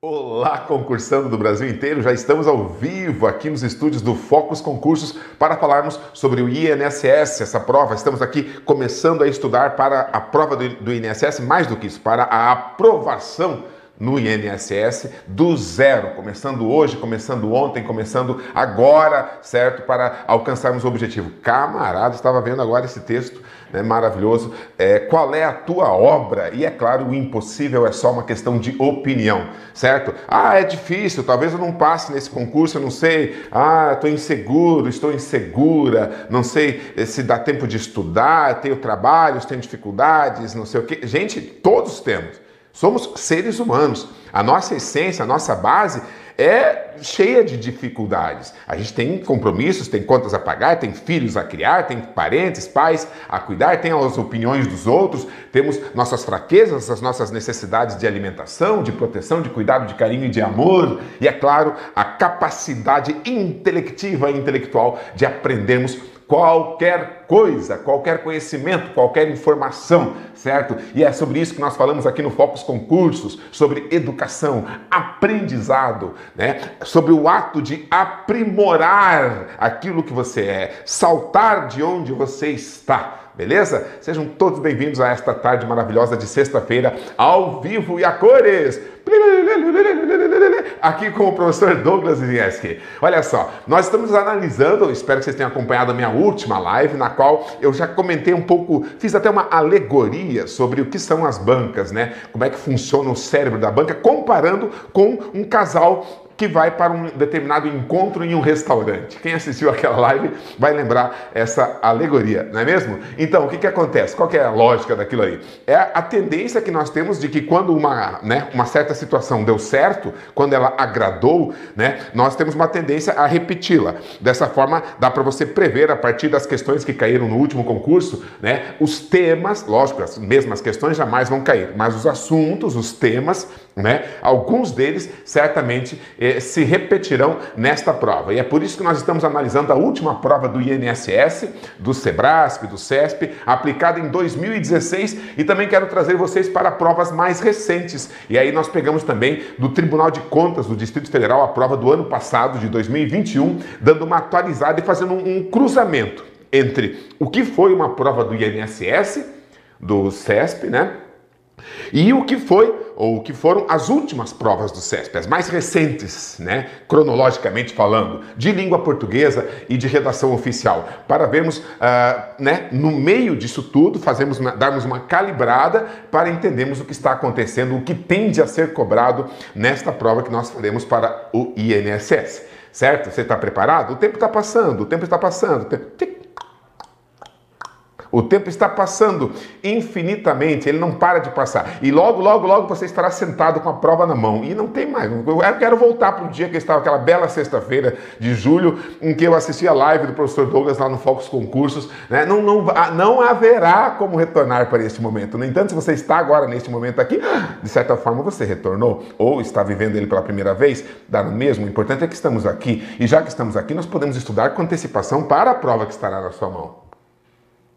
Olá, concursando do Brasil inteiro, já estamos ao vivo aqui nos estúdios do Focus Concursos para falarmos sobre o INSS, essa prova. Estamos aqui começando a estudar para a prova do, INSS, mais do que isso, para a aprovação no INSS do zero, começando hoje, começando ontem, começando agora, certo? Para alcançarmos o objetivo. Camarada, estava vendo agora esse texto né, maravilhoso. É, qual é a tua obra? E é claro, o impossível é só uma questão de opinião, certo? Ah, é difícil, talvez eu não passe nesse concurso, eu não sei. Ah, estou inseguro, estou insegura, não sei se dá tempo de estudar, tenho trabalhos, tenho dificuldades, não sei o quê. Gente, todos temos. Somos seres humanos. A nossa essência, a nossa base é cheia de dificuldades. A gente tem compromissos, tem contas a pagar, tem filhos a criar, tem parentes, pais a cuidar, tem as opiniões dos outros, temos nossas fraquezas, as nossas necessidades de alimentação, de proteção, de cuidado, de carinho e de amor. E é claro, a capacidade intelectiva e intelectual de aprendermos qualquer coisa, qualquer conhecimento, qualquer informação, certo? E é sobre isso que nós falamos aqui no Focus Concursos, sobre educação, aprendizado, né? Sobre o ato de aprimorar aquilo que você é, saltar de onde você está beleza? Sejam todos bem-vindos a esta tarde maravilhosa de sexta-feira, ao vivo e a cores. Aqui com o professor Douglas Zinski. Olha só, nós estamos analisando, espero que vocês tenham acompanhado a minha última live, na qual eu já comentei um pouco, fiz até uma alegoria sobre o que são as bancas, né? Como é que funciona o cérebro da banca, comparando com um casal que vai para um determinado encontro em um restaurante. Quem assistiu aquela live vai lembrar essa alegoria, não é mesmo? Então, o que, que acontece? Qual que é a lógica daquilo aí? É a tendência que nós temos de que quando uma, né, uma certa situação deu certo, quando ela agradou, né, nós temos uma tendência a repeti-la. Dessa forma, dá para você prever a partir das questões que caíram no último concurso, né, os temas, lógico, as mesmas questões jamais vão cair, mas os assuntos, os temas, né, alguns deles certamente eh, se repetirão nesta prova. E é por isso que nós estamos analisando a última prova do INSS, do SEBRASP, do CESP, aplicada em 2016 e também quero trazer vocês para provas mais recentes. E aí nós pegamos também do Tribunal de Contas do Distrito Federal a prova do ano passado, de 2021, dando uma atualizada e fazendo um cruzamento entre o que foi uma prova do INSS, do CESP, né? E o que foi, ou o que foram as últimas provas do CESP, as mais recentes, né, cronologicamente falando, de língua portuguesa e de redação oficial, para vermos, uh, né, no meio disso tudo, fazemos, darmos uma calibrada para entendermos o que está acontecendo, o que tende a ser cobrado nesta prova que nós faremos para o INSS. Certo? Você está preparado? O tempo está passando, o tempo está passando. O tempo está passando infinitamente, ele não para de passar. E logo, logo, logo você estará sentado com a prova na mão. E não tem mais. Eu quero voltar para o dia que estava, aquela bela sexta-feira de julho, em que eu assisti a live do professor Douglas lá no Focus Concursos. Né? Não, não, não haverá como retornar para este momento. No entanto, se você está agora neste momento aqui, de certa forma você retornou, ou está vivendo ele pela primeira vez, dá no mesmo. O importante é que estamos aqui. E já que estamos aqui, nós podemos estudar com antecipação para a prova que estará na sua mão.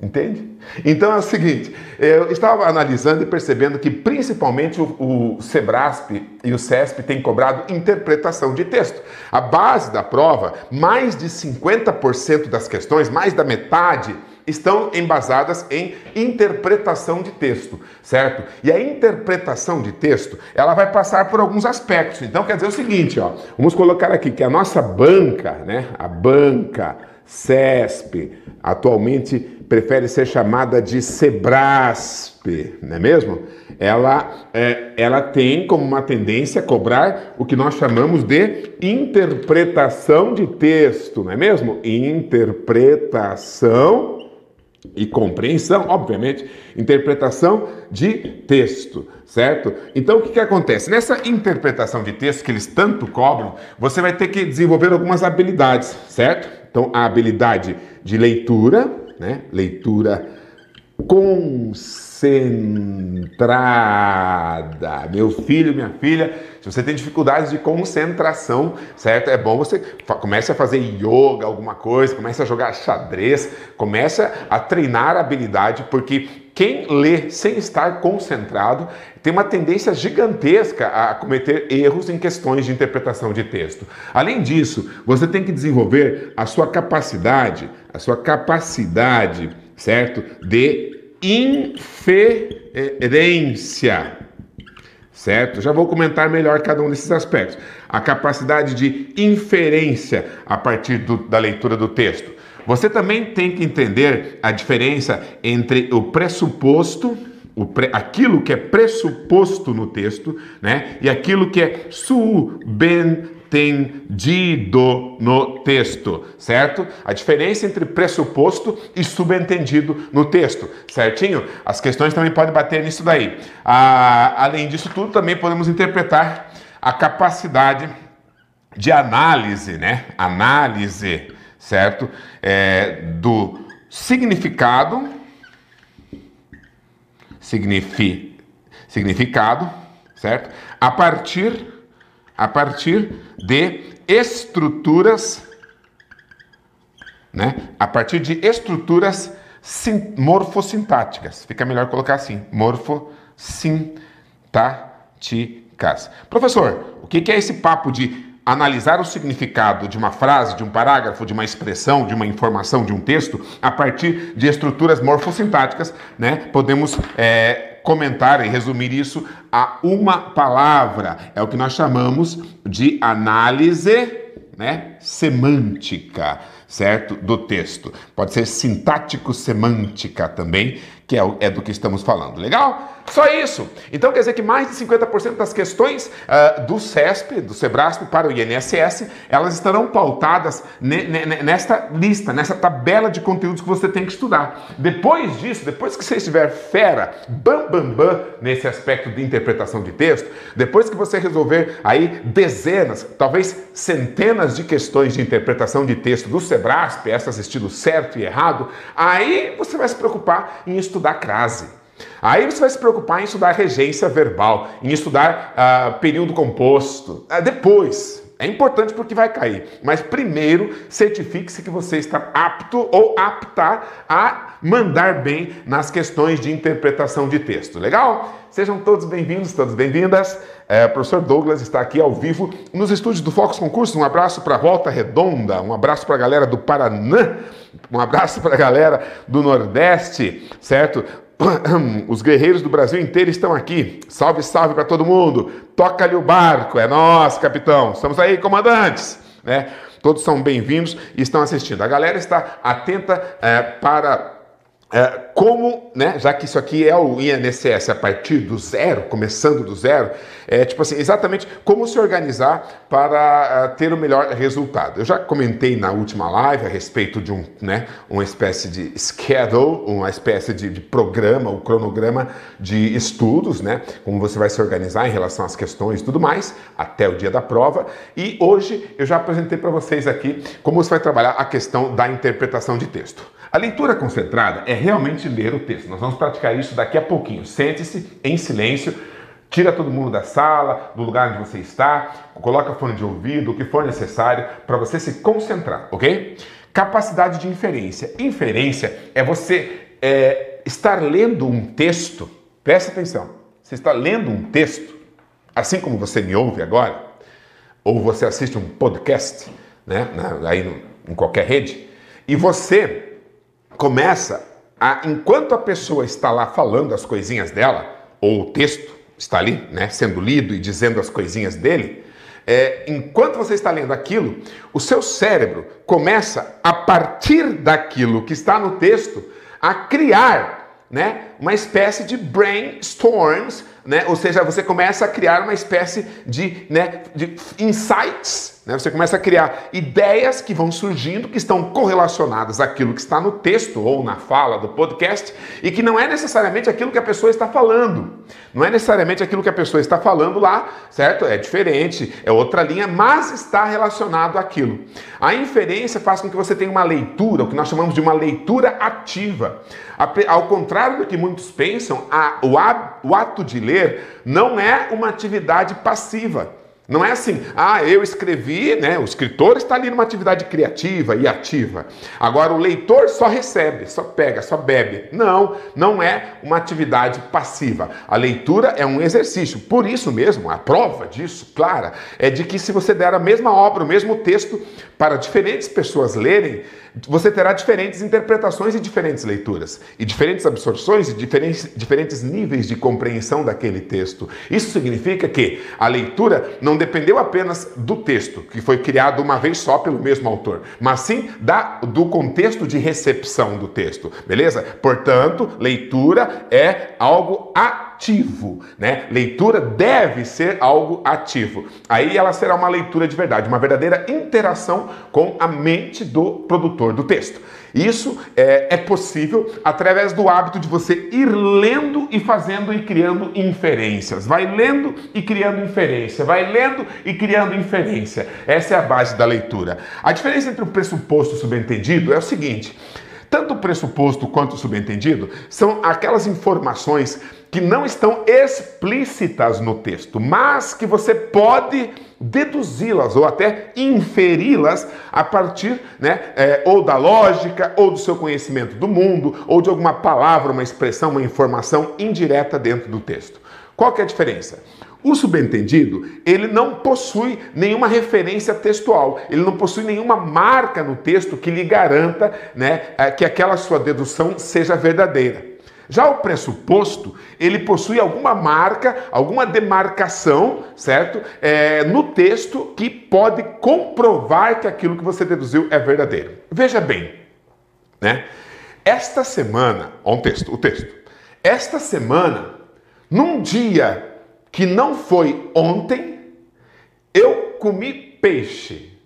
Entende? Então é o seguinte, eu estava analisando e percebendo que principalmente o, o Sebrasp e o CESP têm cobrado interpretação de texto. A base da prova, mais de 50% das questões, mais da metade, estão embasadas em interpretação de texto, certo? E a interpretação de texto, ela vai passar por alguns aspectos. Então quer dizer o seguinte, ó, vamos colocar aqui que a nossa banca, né, a banca CESP, atualmente prefere ser chamada de Sebrasp, não é mesmo? Ela, é, ela tem como uma tendência cobrar o que nós chamamos de interpretação de texto, não é mesmo? Interpretação e compreensão, obviamente, interpretação de texto, certo? Então o que, que acontece? Nessa interpretação de texto que eles tanto cobram, você vai ter que desenvolver algumas habilidades, certo? Então a habilidade de leitura, né? Leitura concentrada. Meu filho, minha filha, se você tem dificuldades de concentração, certo? É bom você comece a fazer yoga, alguma coisa, comece a jogar xadrez, comece a treinar a habilidade, porque quem lê sem estar concentrado tem uma tendência gigantesca a cometer erros em questões de interpretação de texto. Além disso, você tem que desenvolver a sua capacidade, a sua capacidade, certo, de inferência. Certo? Já vou comentar melhor cada um desses aspectos. A capacidade de inferência a partir do, da leitura do texto. Você também tem que entender a diferença entre o pressuposto, o pre, aquilo que é pressuposto no texto, né, e aquilo que é subentendido no texto, certo? A diferença entre pressuposto e subentendido no texto, certinho? As questões também podem bater nisso daí. Ah, além disso tudo, também podemos interpretar a capacidade de análise, né? Análise certo? É, do significado, signifi, significado, certo? A partir, a partir de estruturas, né? A partir de estruturas morfossintáticas. Fica melhor colocar assim, morfossintáticas. Professor, o que é esse papo de analisar o significado de uma frase, de um parágrafo, de uma expressão, de uma informação, de um texto, a partir de estruturas morfossintáticas, né? Podemos é, comentar e resumir isso a uma palavra. É o que nós chamamos de análise né, semântica, certo? Do texto. Pode ser sintático-semântica também, que é, é, do que estamos falando. Legal? Só isso. Então quer dizer que mais de 50% das questões uh, do CESP, do SEBRASP para o INSS, elas estarão pautadas nesta lista, nessa tabela de conteúdos que você tem que estudar. Depois disso, depois que você estiver fera, bam, bam, bam, nesse aspecto de interpretação de texto, depois que você resolver aí dezenas, talvez centenas de questões de interpretação de texto do SEBRASP, essas estilo certo e errado, aí você vai se preocupar em estudar estudar crase. Aí você vai se preocupar em estudar regência verbal, em estudar uh, período composto. Uh, depois, é importante porque vai cair. Mas primeiro, certifique-se que você está apto ou apta a mandar bem nas questões de interpretação de texto. Legal? Sejam todos bem-vindos, todas bem-vindas. É, professor Douglas está aqui ao vivo nos estúdios do Focus Concurso. Um abraço para Volta Redonda, um abraço para a galera do Paraná, um abraço para a galera do Nordeste, certo? Os guerreiros do Brasil inteiro estão aqui. Salve, salve para todo mundo. Toca-lhe o barco. É nós, capitão. Estamos aí, comandantes. Né? Todos são bem-vindos e estão assistindo. A galera está atenta é, para como, né, já que isso aqui é o INSS a partir do zero, começando do zero, é tipo assim, exatamente como se organizar para uh, ter o melhor resultado. Eu já comentei na última live a respeito de um, né, uma espécie de schedule, uma espécie de, de programa, o um cronograma de estudos, né, como você vai se organizar em relação às questões e tudo mais, até o dia da prova. E hoje eu já apresentei para vocês aqui como você vai trabalhar a questão da interpretação de texto. A leitura concentrada é realmente ler o texto. Nós vamos praticar isso daqui a pouquinho. Sente-se em silêncio, tira todo mundo da sala, do lugar onde você está, coloca fone de ouvido, o que for necessário para você se concentrar, ok? Capacidade de inferência. Inferência é você é, estar lendo um texto. Presta atenção. Você está lendo um texto, assim como você me ouve agora, ou você assiste um podcast, né, aí no, em qualquer rede, e você começa a, enquanto a pessoa está lá falando as coisinhas dela, ou o texto está ali, né, sendo lido e dizendo as coisinhas dele, é, enquanto você está lendo aquilo, o seu cérebro começa, a partir daquilo que está no texto, a criar né, uma espécie de brainstorms, né, ou seja, você começa a criar uma espécie de, né, de insights né? Você começa a criar ideias que vão surgindo, que estão correlacionadas àquilo que está no texto ou na fala do podcast e que não é necessariamente aquilo que a pessoa está falando. Não é necessariamente aquilo que a pessoa está falando lá, certo? É diferente, é outra linha, mas está relacionado àquilo. A inferência faz com que você tenha uma leitura, o que nós chamamos de uma leitura ativa. Ao contrário do que muitos pensam, a, o, o ato de ler não é uma atividade passiva. Não é assim, ah, eu escrevi, né? O escritor está ali numa atividade criativa e ativa. Agora o leitor só recebe, só pega, só bebe. Não, não é uma atividade passiva. A leitura é um exercício. Por isso mesmo, a prova disso, clara, é de que se você der a mesma obra, o mesmo texto para diferentes pessoas lerem, você terá diferentes interpretações e diferentes leituras, e diferentes absorções e diferentes, diferentes níveis de compreensão daquele texto. Isso significa que a leitura não dependeu apenas do texto, que foi criado uma vez só pelo mesmo autor, mas sim da, do contexto de recepção do texto, beleza? Portanto, leitura é algo ativo, né? Leitura deve ser algo ativo. Aí ela será uma leitura de verdade, uma verdadeira interação com a mente do produtor do texto. Isso é, é, possível através do hábito de você ir lendo e fazendo e criando inferências. Vai lendo e criando inferência, vai lendo e criando inferência. Essa é a base da leitura. A diferença entre o pressuposto e o subentendido é o seguinte: tanto o pressuposto quanto o subentendido são aquelas informações que não estão explícitas no texto, mas que você pode deduzi-las ou até inferi-las a partir né, é, ou da lógica, ou do seu conhecimento do mundo, ou de alguma palavra, uma expressão, uma informação indireta dentro do texto. Qual que é a diferença? O subentendido, ele não possui nenhuma referência textual, ele não possui nenhuma marca no texto que lhe garanta né, é, que aquela sua dedução seja verdadeira. Já o pressuposto, ele possui alguma marca, alguma demarcação, certo? É, no texto que pode comprovar que aquilo que você deduziu é verdadeiro. Veja bem, né? Esta semana, ó, um texto, o texto. Esta semana, num dia que não foi ontem, eu comi peixe.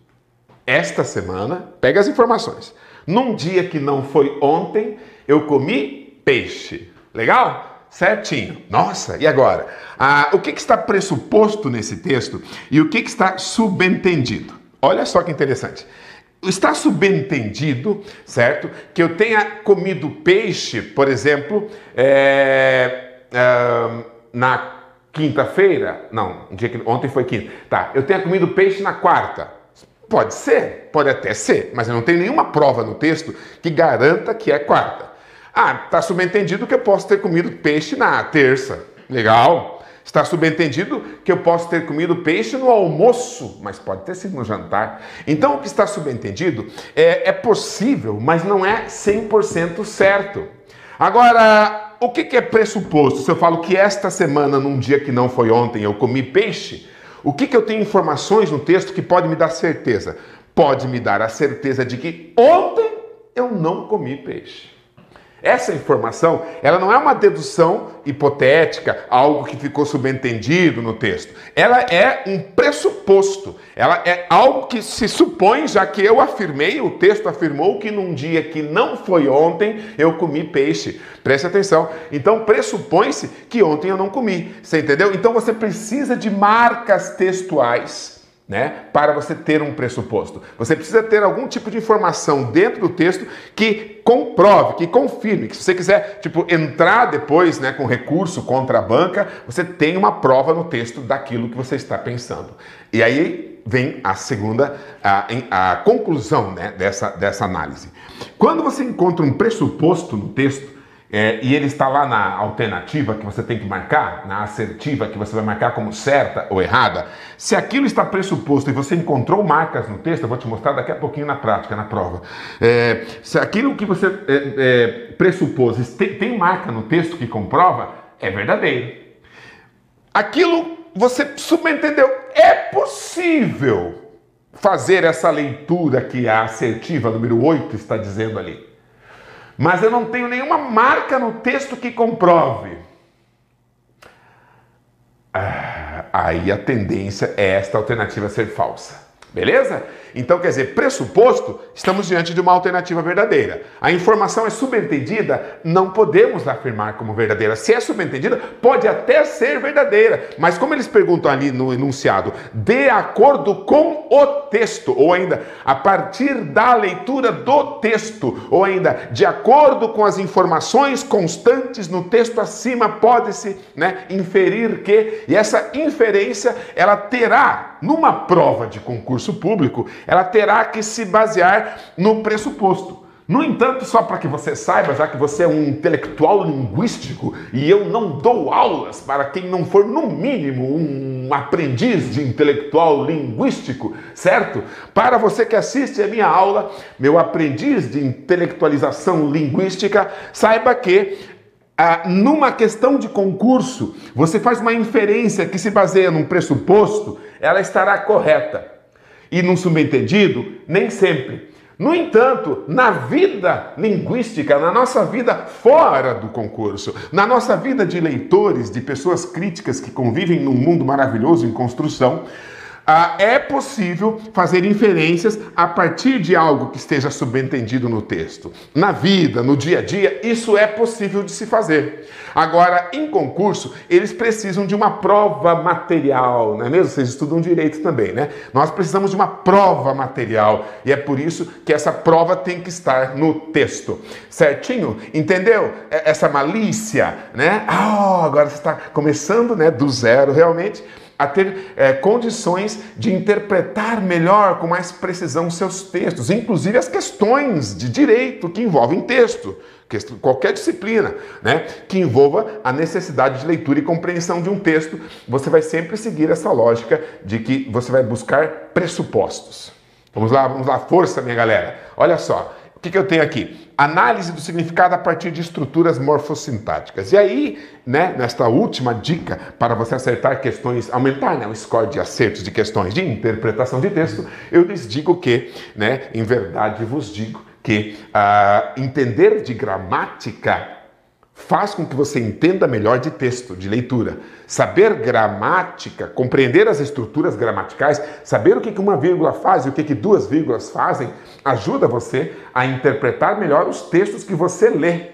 Esta semana, pega as informações. Num dia que não foi ontem, eu comi peixe. Legal? Certinho. Nossa, e agora? Ah, o que, que, está pressuposto nesse texto e o que, que está subentendido? Olha só que interessante. Está subentendido, certo? Que eu tenha comido peixe, por exemplo, é, é, na quinta-feira, não, dia que, ontem foi quinta, tá, eu tenha comido peixe na quarta. Pode ser, pode até ser, mas eu não tenho nenhuma prova no texto que garanta que é quarta. Ah, está subentendido que eu posso ter comido peixe na terça. Legal. Está subentendido que eu posso ter comido peixe no almoço, mas pode ter sido no jantar. Então, o que está subentendido é, é possível, mas não é 100% certo. Agora, o que, que é pressuposto? Se eu falo que esta semana, num dia que não foi ontem, eu comi peixe, o que, que eu tenho informações no texto que pode me dar certeza? Pode me dar a certeza de que ontem eu não comi peixe. Essa informação, ela não é uma dedução hipotética, algo que ficou subentendido no texto. Ela é um pressuposto. Ela é algo que se supõe, já que eu afirmei, o texto afirmou que num dia que não foi ontem, eu comi peixe. Preste atenção. Então pressupõe-se que ontem eu não comi. Você entendeu? Então você precisa de marcas textuais né, para você ter um pressuposto. Você precisa ter algum tipo de informação dentro do texto que comprove, que confirme, que se você quiser, tipo, entrar depois, né, com recurso contra a banca, você tem uma prova no texto daquilo que você está pensando. E aí vem a segunda, a, a conclusão, né, dessa, dessa análise. Quando você encontra um pressuposto no texto, é, e ele está lá na alternativa que você tem que marcar, na assertiva que você vai marcar como certa ou errada. Se aquilo está pressuposto e você encontrou marcas no texto, eu vou te mostrar daqui a pouquinho na prática, na prova. É, se aquilo que você é, é pressupôs tem, tem marca no texto que comprova, é verdadeiro. Aquilo você subentendeu, é possível fazer essa leitura que a assertiva número 8 está dizendo ali mas eu não tenho nenhuma marca no texto que comprove. Ah, aí a tendência é esta alternativa ser falsa. Beleza? Então, quer dizer, pressuposto, estamos diante de uma alternativa verdadeira. A informação é subentendida, não podemos afirmar como verdadeira. Se é subentendida, pode até ser verdadeira, mas como eles perguntam ali no enunciado, de acordo com o texto, ou ainda a partir da leitura do texto, ou ainda de acordo com as informações constantes no texto acima, pode-se né, inferir que, e essa inferência ela terá, numa prova de concurso público, ela terá que se basear no pressuposto. No entanto, só para que você saiba, já que você é um intelectual linguístico e eu não dou aulas para quem não for, no mínimo, um aprendiz de intelectual linguístico, certo? Para você que assiste a minha aula, meu aprendiz de intelectualização linguística, saiba que ah, numa questão de concurso, você faz uma inferência que se baseia num pressuposto, ela estará correta. E num subentendido, nem sempre. No entanto, na vida linguística, na nossa vida fora do concurso, na nossa vida de leitores, de pessoas críticas que convivem num mundo maravilhoso em construção, ah, é possível fazer inferências a partir de algo que esteja subentendido no texto. Na vida, no dia a dia, isso é possível de se fazer. Agora, em concurso, eles precisam de uma prova material, não é mesmo? Vocês estudam direito também, né? Nós precisamos de uma prova material e é por isso que essa prova tem que estar no texto. Certinho? Entendeu? Essa malícia, né? Ah, oh, agora você está começando, né, do zero realmente a ter é, condições de interpretar melhor, com mais precisão, seus textos, inclusive as questões de direito que envolvem texto, qualquer disciplina, né, que envolva a necessidade de leitura e compreensão de um texto, você vai sempre seguir essa lógica de que você vai buscar pressupostos. Vamos lá, vamos lá, força, minha galera. Olha só, o que, que eu tenho aqui? análise do significado a partir de estruturas morfossintáticas. E aí, né, nesta última dica para você acertar questões, aumentar né, o score de acertos de questões de interpretação de texto, eu lhes digo que, né, em verdade vos digo que uh, entender de gramática faz com que você entenda melhor de texto, de leitura. Saber gramática, compreender as estruturas gramaticais, saber o que uma vírgula faz e o que duas vírgulas fazem, ajuda você a interpretar melhor os textos que você lê.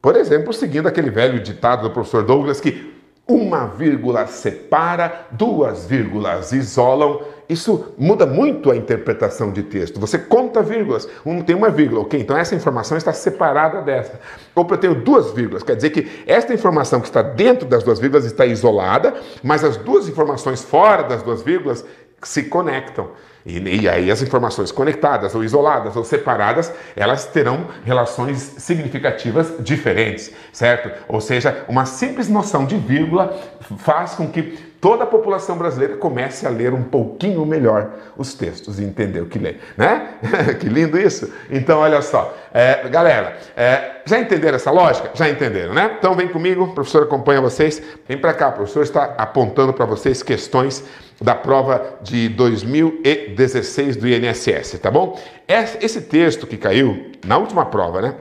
Por exemplo, seguindo aquele velho ditado do professor Douglas que uma vírgula separa, duas vírgulas isolam isso muda muito a interpretação de texto. Você conta vírgulas, um tem uma vírgula, ok? Então essa informação está separada dessa. Ou eu tenho duas vírgulas, quer dizer que esta informação que está dentro das duas vírgulas está isolada, mas as duas informações fora das duas vírgulas se conectam. E, e, aí as informações conectadas ou isoladas ou separadas, elas terão relações significativas diferentes, certo? Ou seja, uma simples noção de vírgula faz com que toda a população brasileira comece a ler um pouquinho melhor os textos e entender o que lê, né? que lindo isso! Então, olha só, é, galera, é, já entenderam essa lógica? Já entenderam, né? Então, vem comigo, o professor acompanha vocês. Vem para cá, o professor está apontando para vocês questões da prova de 2016 do INSS, tá bom? Esse texto que caiu na última prova, né?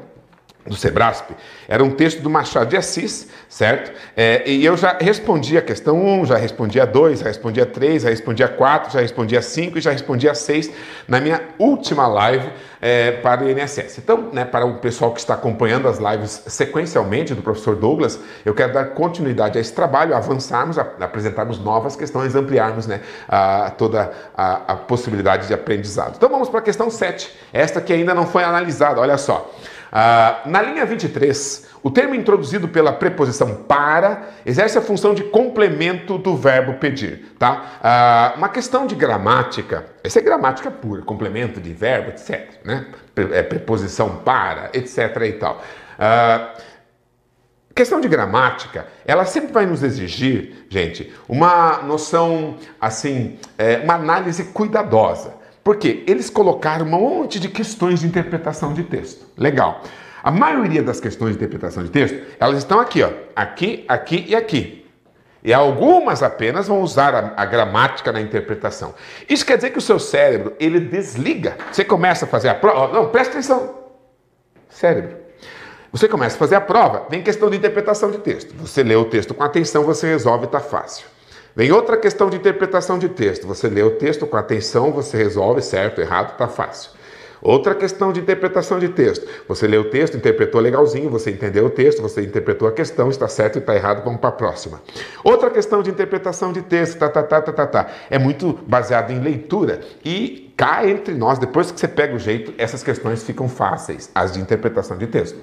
Do Sebrasp, era um texto do Machado de Assis, certo? É, e eu já respondi a questão 1, já respondi a 2, já respondi a 3, já respondi a 4, já respondi a 5 e já respondi a 6 na minha última live é, para o INSS. Então, né, para o pessoal que está acompanhando as lives sequencialmente do professor Douglas, eu quero dar continuidade a esse trabalho, avançarmos, a, apresentarmos novas questões, ampliarmos né, a, toda a, a possibilidade de aprendizado. Então vamos para a questão 7, esta que ainda não foi analisada, olha só. Ah, na linha 23, o termo introduzido pela preposição para exerce a função de complemento do verbo pedir. Tá? Ah, uma questão de gramática, essa é gramática pura, complemento de verbo, etc. Né? É preposição para, etc. e tal. Ah, questão de gramática, ela sempre vai nos exigir, gente, uma noção, assim, é, uma análise cuidadosa. Porque eles colocaram um monte de questões de interpretação de texto. Legal. A maioria das questões de interpretação de texto, elas estão aqui, ó, aqui, aqui e aqui. E algumas apenas vão usar a, a, gramática na interpretação. Isso quer dizer que o seu cérebro, ele desliga. Você começa a fazer a prova, não, presta atenção. Cérebro. Você começa a fazer a prova, vem questão de interpretação de texto. Você lê o texto com atenção, você resolve, está fácil. Vem outra questão de interpretação de texto. Você lê o texto com atenção, você resolve certo, errado, está fácil. Outra questão de interpretação de texto. Você leu o texto, interpretou legalzinho, você entendeu o texto, você interpretou a questão, está certo e está errado, vamos para a próxima. Outra questão de interpretação de texto, tá, tá, tá, tá, tá, tá. É muito baseado em leitura. E cá entre nós, depois que você pega o jeito, essas questões ficam fáceis, as de interpretação de texto.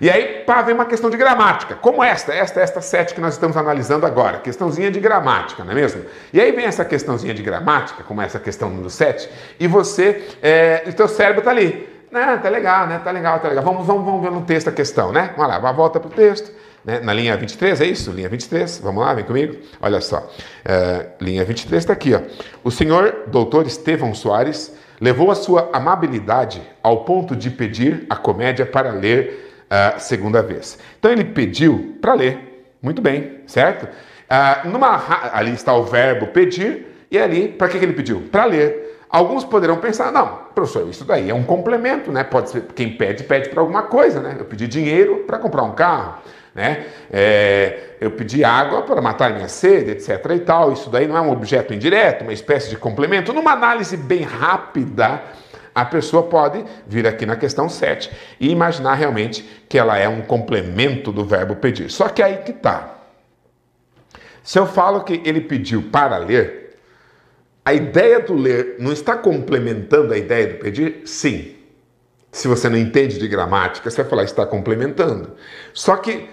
E aí, pá, vem uma questão de gramática, como esta, esta, esta sete que nós estamos analisando agora, questãozinha de gramática, não é mesmo? E aí vem essa questãozinha de gramática, como essa questão número 7, e você, é, o teu cérebro está ali. Né, tá legal, né? Tá legal, tá legal. Vamos, vamos, vamos ver no texto a questão, né? Vamos lá, volta para o texto. Né? Na linha 23, é isso? Linha 23, vamos lá, vem comigo. Olha só, é, linha 23 está aqui, ó. O senhor doutor Estevão Soares levou a sua amabilidade ao ponto de pedir a comédia para ler a segunda vez. Então ele pediu para ler. Muito bem, certo? Uh, numa, ali está o verbo pedir, e ali, para que, que ele pediu? Para ler. Alguns poderão pensar, não, professor, isso daí é um complemento, né? Pode ser, quem pede, pede para alguma coisa, né? Eu pedi dinheiro para comprar um carro, né? É, eu pedi água para matar minha sede, etc. e tal. Isso daí não é um objeto indireto, uma espécie de complemento. Numa análise bem rápida, a pessoa pode vir aqui na questão 7 e imaginar realmente que ela é um complemento do verbo pedir. Só que aí que está. Se eu falo que ele pediu para ler, a ideia do ler não está complementando a ideia do pedir? Sim. Se você não entende de gramática, você vai falar está complementando. Só que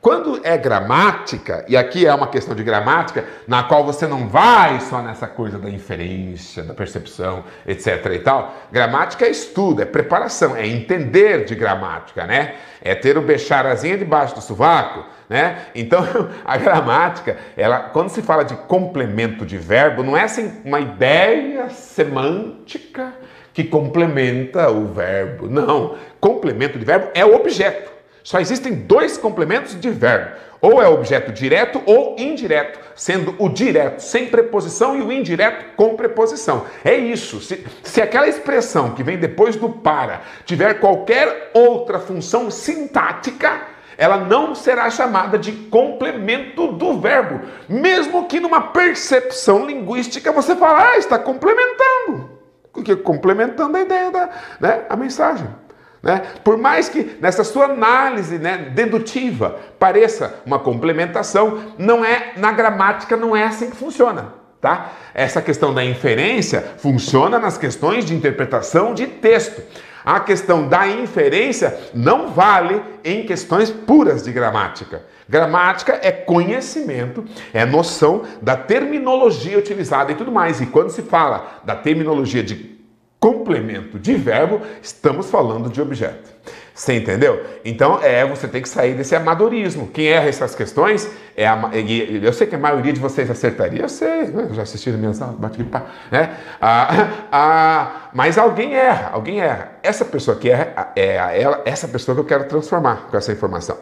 quando é gramática, e aqui é uma questão de gramática, na qual você não vai só nessa coisa da inferência, da percepção, etc e tal. Gramática é estudo, é preparação, é entender de gramática, né? É ter o becharazinho debaixo do sovaco, né? Então, a gramática, ela, quando se fala de complemento de verbo, não é assim uma ideia semântica que complementa o verbo. Não, complemento de verbo é o objeto. Só existem dois complementos de verbo. Ou é objeto direto ou indireto, sendo o direto sem preposição e o indireto com preposição. É isso. Se, se aquela expressão que vem depois do para tiver qualquer outra função sintática, ela não será chamada de complemento do verbo, mesmo que numa percepção linguística você fale, ah, está complementando. Porque complementando a ideia da né, a mensagem. Né? Por mais que nessa sua análise né, dedutiva pareça uma complementação, não é na gramática não é assim que funciona. Tá? Essa questão da inferência funciona nas questões de interpretação de texto. A questão da inferência não vale em questões puras de gramática. Gramática é conhecimento, é noção da terminologia utilizada e tudo mais. E quando se fala da terminologia de complemento de verbo, estamos falando de objeto. Você entendeu? Então, é, você tem que sair desse amadorismo. Quem erra essas questões, é a, eu sei que a maioria de vocês acertaria, eu sei, né? já assistiram minhas aulas, bate pá, né? Ah, ah, mas alguém erra, alguém erra. Essa pessoa que erra, é ela, essa pessoa que eu quero transformar com essa informação.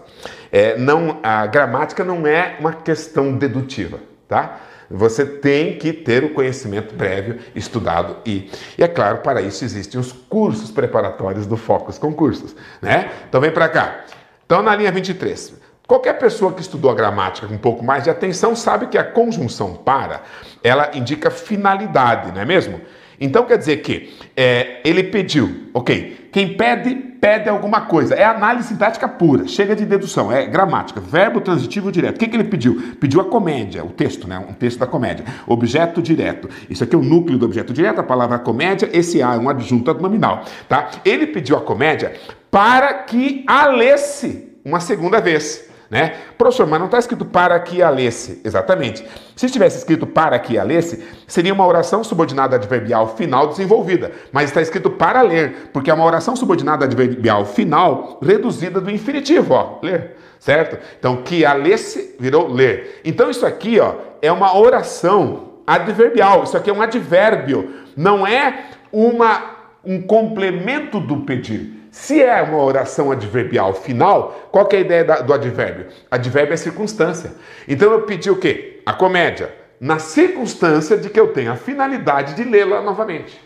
É, não, a gramática não é uma questão dedutiva, tá? Você tem que ter o conhecimento prévio, estudado e, e é claro, para isso existem os cursos preparatórios do Focus Concursos, né? Então vem para cá. Então na linha 23, qualquer pessoa que estudou a gramática com um pouco mais de atenção sabe que a conjunção para, ela indica finalidade, não é mesmo? Então quer dizer que é, ele pediu, ok? Quem pede, pede alguma coisa. É análise sintática pura, chega de dedução, é gramática, verbo transitivo direto. O que, que ele pediu? Pediu a comédia, o texto, né? Um texto da comédia. Objeto direto. Isso aqui é o núcleo do objeto direto, a palavra comédia, esse A é um adjunto nominal, tá? Ele pediu a comédia para que a lesse uma segunda vez. Né? Professor, mas não está escrito para que a lesse. Exatamente. Se estivesse escrito para que a lesse, seria uma oração subordinada adverbial final desenvolvida. Mas está escrito para ler, porque é uma oração subordinada adverbial final reduzida do infinitivo, ó, ler. Certo? Então, que a lesse virou ler. Então, isso aqui ó, é uma oração adverbial. Isso aqui é um advérbio. Não é uma, um complemento do pedir. Se é uma oração adverbial final, qual é a ideia do advérbio? Advérbio é circunstância. Então eu pedi o quê? A comédia. Na circunstância de que eu tenho a finalidade de lê-la novamente.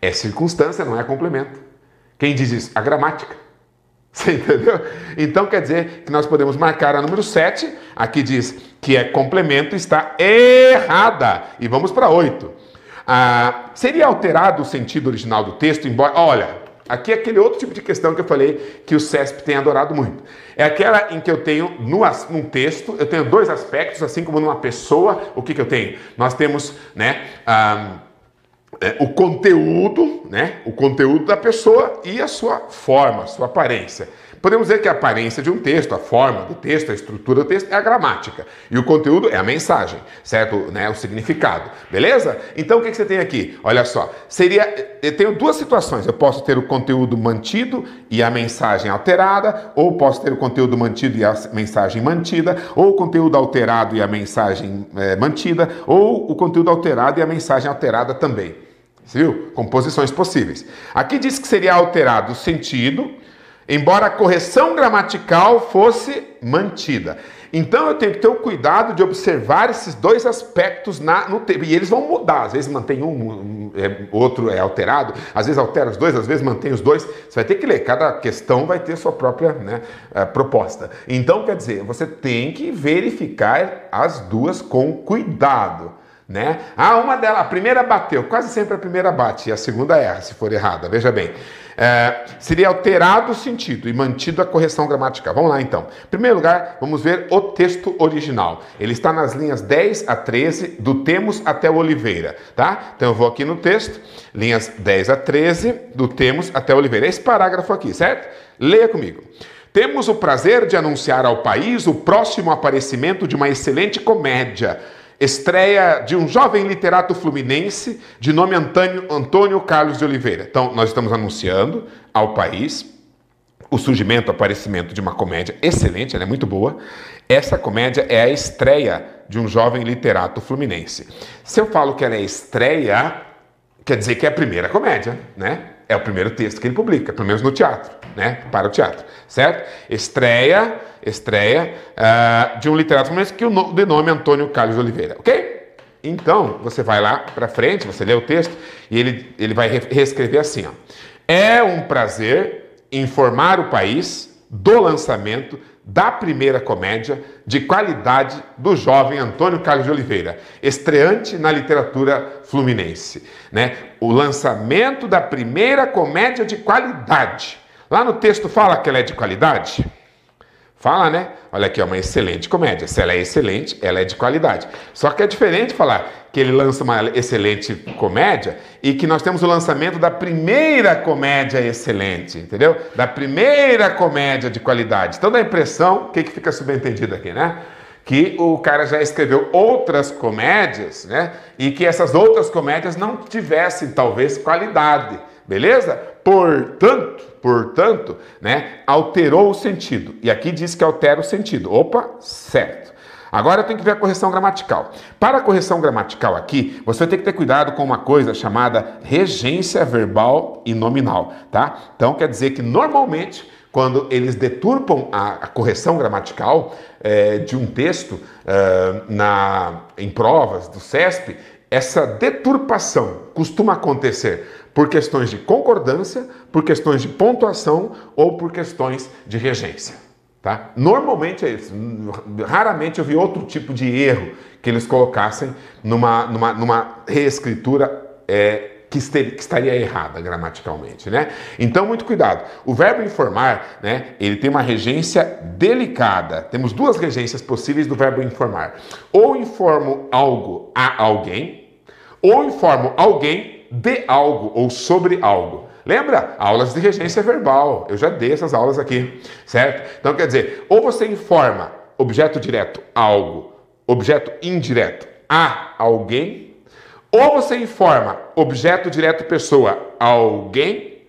É circunstância, não é complemento. Quem diz isso? A gramática. Você entendeu? Então quer dizer que nós podemos marcar a número 7, aqui diz que é complemento, está errada. E vamos para 8. Ah, seria alterado o sentido original do texto, embora. Olha, aqui é aquele outro tipo de questão que eu falei que o CESP tem adorado muito. É aquela em que eu tenho, no, num texto, eu tenho dois aspectos, assim como numa pessoa, o que, que eu tenho? Nós temos, né? Ah, é, o conteúdo, né? O conteúdo da pessoa e a sua forma, sua aparência. Podemos dizer que a aparência de um texto, a forma do texto, a estrutura do texto é a gramática. E o conteúdo é a mensagem, certo? Né? O significado. Beleza? Então o que, que você tem aqui? Olha só. Seria. Eu tenho duas situações. Eu posso ter o conteúdo mantido e a mensagem alterada, ou posso ter o conteúdo mantido e a mensagem mantida, ou o conteúdo alterado e a mensagem é, mantida, ou o conteúdo alterado e a mensagem alterada também. Você viu? Composições possíveis. Aqui diz que seria alterado o sentido embora a correção gramatical fosse mantida. Então eu tenho que ter o cuidado de observar esses dois aspectos na, no texto. E eles vão mudar. Às vezes mantém um, é, outro é alterado, às vezes altera os dois, às vezes mantém os dois. Você vai ter que ler. Cada questão vai ter sua própria né, é, proposta. Então, quer dizer, você tem que verificar as duas com cuidado. Né? Ah, uma delas, a primeira bateu, quase sempre a primeira bate e a segunda erra, se for errada. Veja bem, é, seria alterado o sentido e mantido a correção gramatical. Vamos lá então. Em primeiro lugar, vamos ver o texto original. Ele está nas linhas 10 a 13, do Temos até o Oliveira, tá? Então eu vou aqui no texto, linhas 10 a 13, do Temos até o Oliveira. Esse parágrafo aqui, certo? Leia comigo. Temos o prazer de anunciar ao país o próximo aparecimento de uma excelente comédia estreia de um jovem literato fluminense de nome Antônio, Antônio Carlos de Oliveira. Então, nós estamos anunciando ao país o surgimento, o aparecimento de uma comédia excelente, ela é muito boa. Essa comédia é a estreia de um jovem literato fluminense. Se eu falo que ela é estreia, quer dizer que é a primeira comédia, né? É o primeiro texto que ele publica, pelo menos no teatro, né? Para o teatro, certo? Estreia, estreia uh, de um literato que o de nome Antônio Carlos Oliveira, ok? Então, você vai lá para frente, você lê o texto e ele, ele vai reescrever assim, ó. É um prazer informar o país do lançamento da primeira comédia de qualidade do jovem Antônio Carlos de Oliveira, estreante na literatura fluminense. Né? O lançamento da primeira comédia de qualidade. Lá no texto fala que ela é de qualidade? Fala, né? Olha aqui, é uma excelente comédia. Se ela é excelente, ela é de qualidade. Só que é diferente falar que ele lança uma excelente comédia e que nós temos o lançamento da primeira comédia excelente, entendeu? Da primeira comédia de qualidade. Então dá a impressão, o que, que fica subentendido aqui, né? Que o cara já escreveu outras comédias, né? E que essas outras comédias não tivessem, talvez, qualidade. Beleza? Portanto, portanto, né, alterou o sentido. E aqui diz que altera o sentido. Opa, certo. Agora tem que ver a correção gramatical. Para a correção gramatical aqui, você tem que ter cuidado com uma coisa chamada regência verbal e nominal, tá? Então quer dizer que normalmente quando eles deturpam a, a correção gramatical é, de um texto é, na, em provas do CESP, essa deturpação costuma acontecer por questões de concordância, por questões de pontuação ou por questões de regência. Tá? Normalmente é isso. Raramente eu vi outro tipo de erro que eles colocassem numa, numa, numa reescritura é, que, estaria, que, estaria errada gramaticalmente, né? Então, muito cuidado. O verbo informar, né, ele tem uma regência delicada. Temos duas regências possíveis do verbo informar. Ou informo algo a alguém, ou informo alguém de algo ou sobre algo. Lembra? Aulas de regência verbal. Eu já dei essas aulas aqui, certo? Então quer dizer, ou você informa objeto direto algo, objeto indireto a alguém, ou você informa objeto direto pessoa alguém,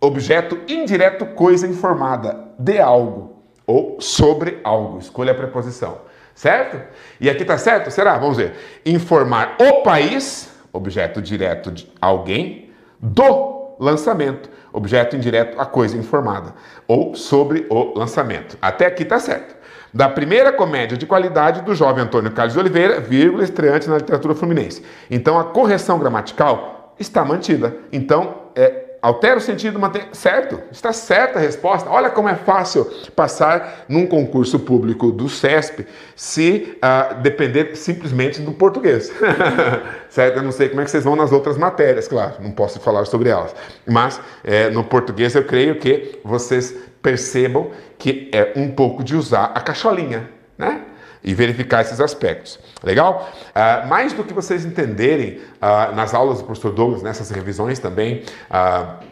objeto indireto coisa informada de algo ou sobre algo. Escolha a preposição, certo? E aqui tá certo? Será? Vamos ver. Informar o país objeto direto de alguém, do lançamento, objeto indireto a coisa informada, ou sobre o lançamento. Até aqui está certo. Da primeira comédia de qualidade do jovem Antônio Carlos de Oliveira, vírgula, estreante na literatura fluminense. Então a correção gramatical está mantida. Então é altera o sentido, mantém. Certo, está certa a resposta. Olha como é fácil passar num concurso público do CESP se uh, depender simplesmente do português. certo? Eu não sei como é que vocês vão nas outras matérias, claro, não posso falar sobre elas. Mas é, no português eu creio que vocês percebam que é um pouco de usar a cacholinha, né? E verificar esses aspectos. Legal? Uh, mais do que vocês entenderem uh, nas aulas do professor Douglas, nessas revisões também, uh,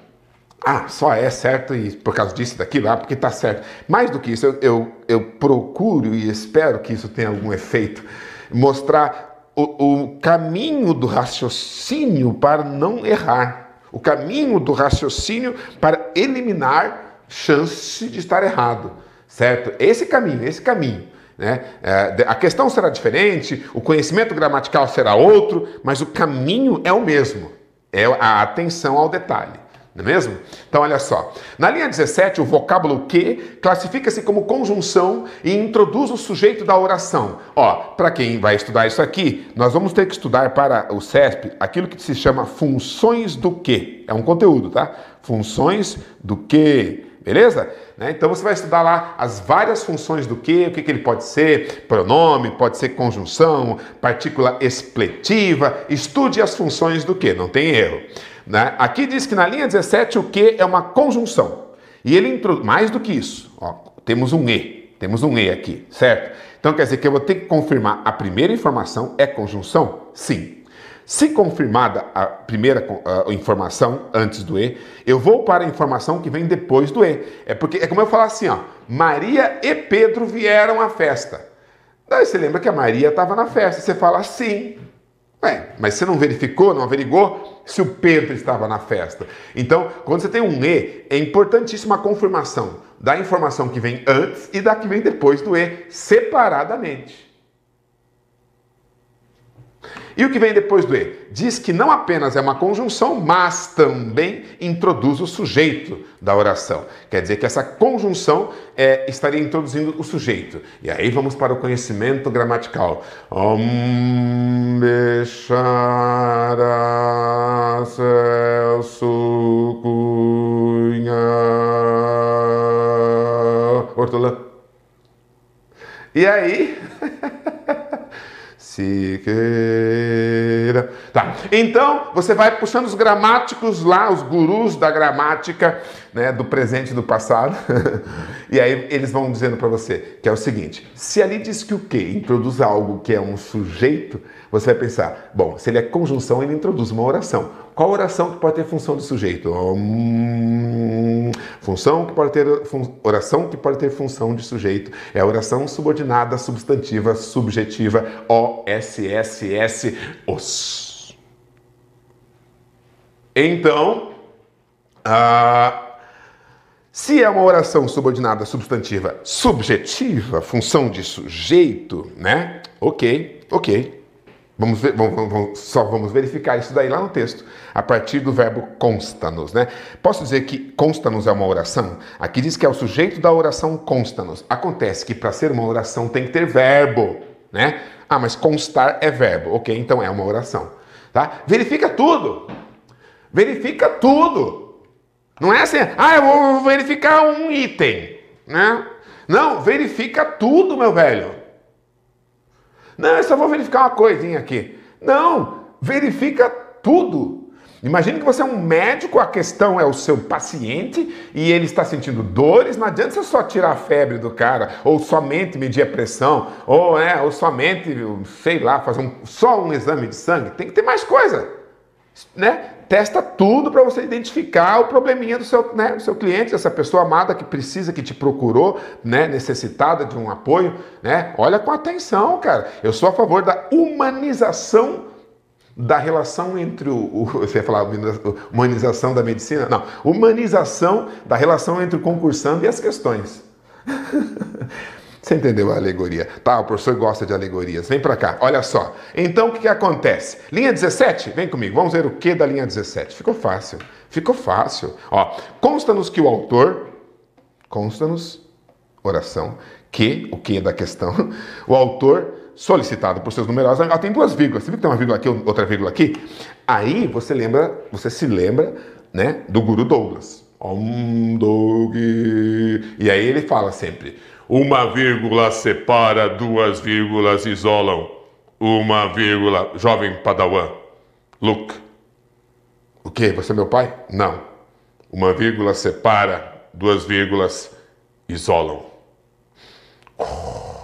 ah, só é certo e por causa disso daquilo, ah, porque está certo. Mais do que isso, eu, eu, eu, procuro e espero que isso tenha algum efeito, mostrar o, o caminho do raciocínio para não errar, o caminho do raciocínio para eliminar chance de estar errado, certo? Esse caminho, esse caminho. Né? É, a questão será diferente, o conhecimento gramatical será outro, mas o caminho é o mesmo. É a atenção ao detalhe. Não é mesmo? Então, olha só. Na linha 17, o vocábulo que classifica-se como conjunção e introduz o sujeito da oração. Ó, para quem vai estudar isso aqui, nós vamos ter que estudar para o CESP aquilo que se chama funções do que. É um conteúdo, tá? Funções do que. Beleza? Né? Então você vai estudar lá as várias funções do que, o que, que ele pode ser, pronome, pode ser conjunção, partícula expletiva. Estude as funções do que, não tem erro. Né? Aqui diz que na linha 17 o que é uma conjunção. E ele introduz, mais do que isso, ó, temos um E, temos um E aqui, certo? Então quer dizer que eu vou ter que confirmar a primeira informação é conjunção? Sim. Se confirmada a primeira a informação antes do E, eu vou para a informação que vem depois do E. É porque é como eu falar assim, ó, Maria e Pedro vieram à festa. Daí você lembra que a Maria estava na festa, você fala sim. Ué, mas você não verificou, não averigou se o Pedro estava na festa. Então, quando você tem um E, é importantíssima a confirmação da informação que vem antes e da que vem depois do E, separadamente. E o que vem depois do E? Diz que não apenas é uma conjunção, mas também introduz o sujeito da oração. Quer dizer que essa conjunção é, estaria introduzindo o sujeito. E aí vamos para o conhecimento gramatical. Om Hortolã. E aí Siqueira. Tá. Então, você vai puxando os gramáticos lá, os gurus da gramática, né, do presente e do passado. e aí eles vão dizendo para você que é o seguinte: se ali diz que o que introduz algo que é um sujeito, você vai pensar, bom, se ele é conjunção, ele introduz uma oração. Qual oração que pode ter função de sujeito? Hum, função que pode ter oração que pode ter função de sujeito é a oração subordinada substantiva subjetiva OSSS os. Então, se é uma oração subordinada substantiva subjetiva, função de sujeito, né? Ok, ok. Vamos, ver, vamos, vamos, só vamos verificar isso daí lá no texto, a partir do verbo consta-nos, né? Posso dizer que consta-nos é uma oração? Aqui diz que é o sujeito da oração consta-nos. Acontece que para ser uma oração tem que ter verbo, né? Ah, mas constar é verbo. Ok, então é uma oração, tá? Verifica tudo. Verifica tudo. Não é assim, ah, eu vou verificar um item, né? Não, verifica tudo, meu velho. Não, eu só vou verificar uma coisinha aqui. Não, verifica tudo. Imagine que você é um médico, a questão é o seu paciente e ele está sentindo dores. Não adianta você só tirar a febre do cara, ou somente medir a pressão, ou, é, ou somente, sei lá, fazer um, só um exame de sangue. Tem que ter mais coisa. Né? Testa tudo para você identificar o probleminha do seu, né, do seu cliente, essa pessoa amada que precisa, que te procurou, né, necessitada de um apoio. Né? Olha com atenção, cara. Eu sou a favor da humanização da relação entre o, o você ia falar humanização da medicina? Não, humanização da relação entre o concursando e as questões. Você entendeu a alegoria? Tá, o professor gosta de alegorias. Vem para cá, olha só. Então o que, que acontece? Linha 17, vem comigo, vamos ver o que da linha 17. Ficou fácil, ficou fácil. Ó, consta-nos que o autor, consta-nos, oração, que, o que da questão, o autor solicitado por seus numerosos, tem duas vírgulas. Você viu que tem uma vírgula aqui, outra vírgula aqui? Aí você lembra, você se lembra né, do Guru Douglas. Om Doug. E aí ele fala sempre: uma vírgula separa, duas vírgulas isolam. Uma vírgula, jovem Padawan. Look. O que? Você é meu pai? Não. Uma vírgula separa, duas vírgulas isolam.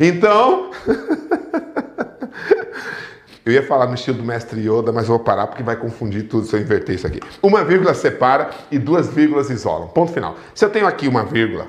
Então, eu ia falar no estilo do mestre Yoda, mas vou parar porque vai confundir tudo se eu inverter isso aqui. Uma vírgula separa e duas vírgulas isolam. Ponto final. Se eu tenho aqui uma vírgula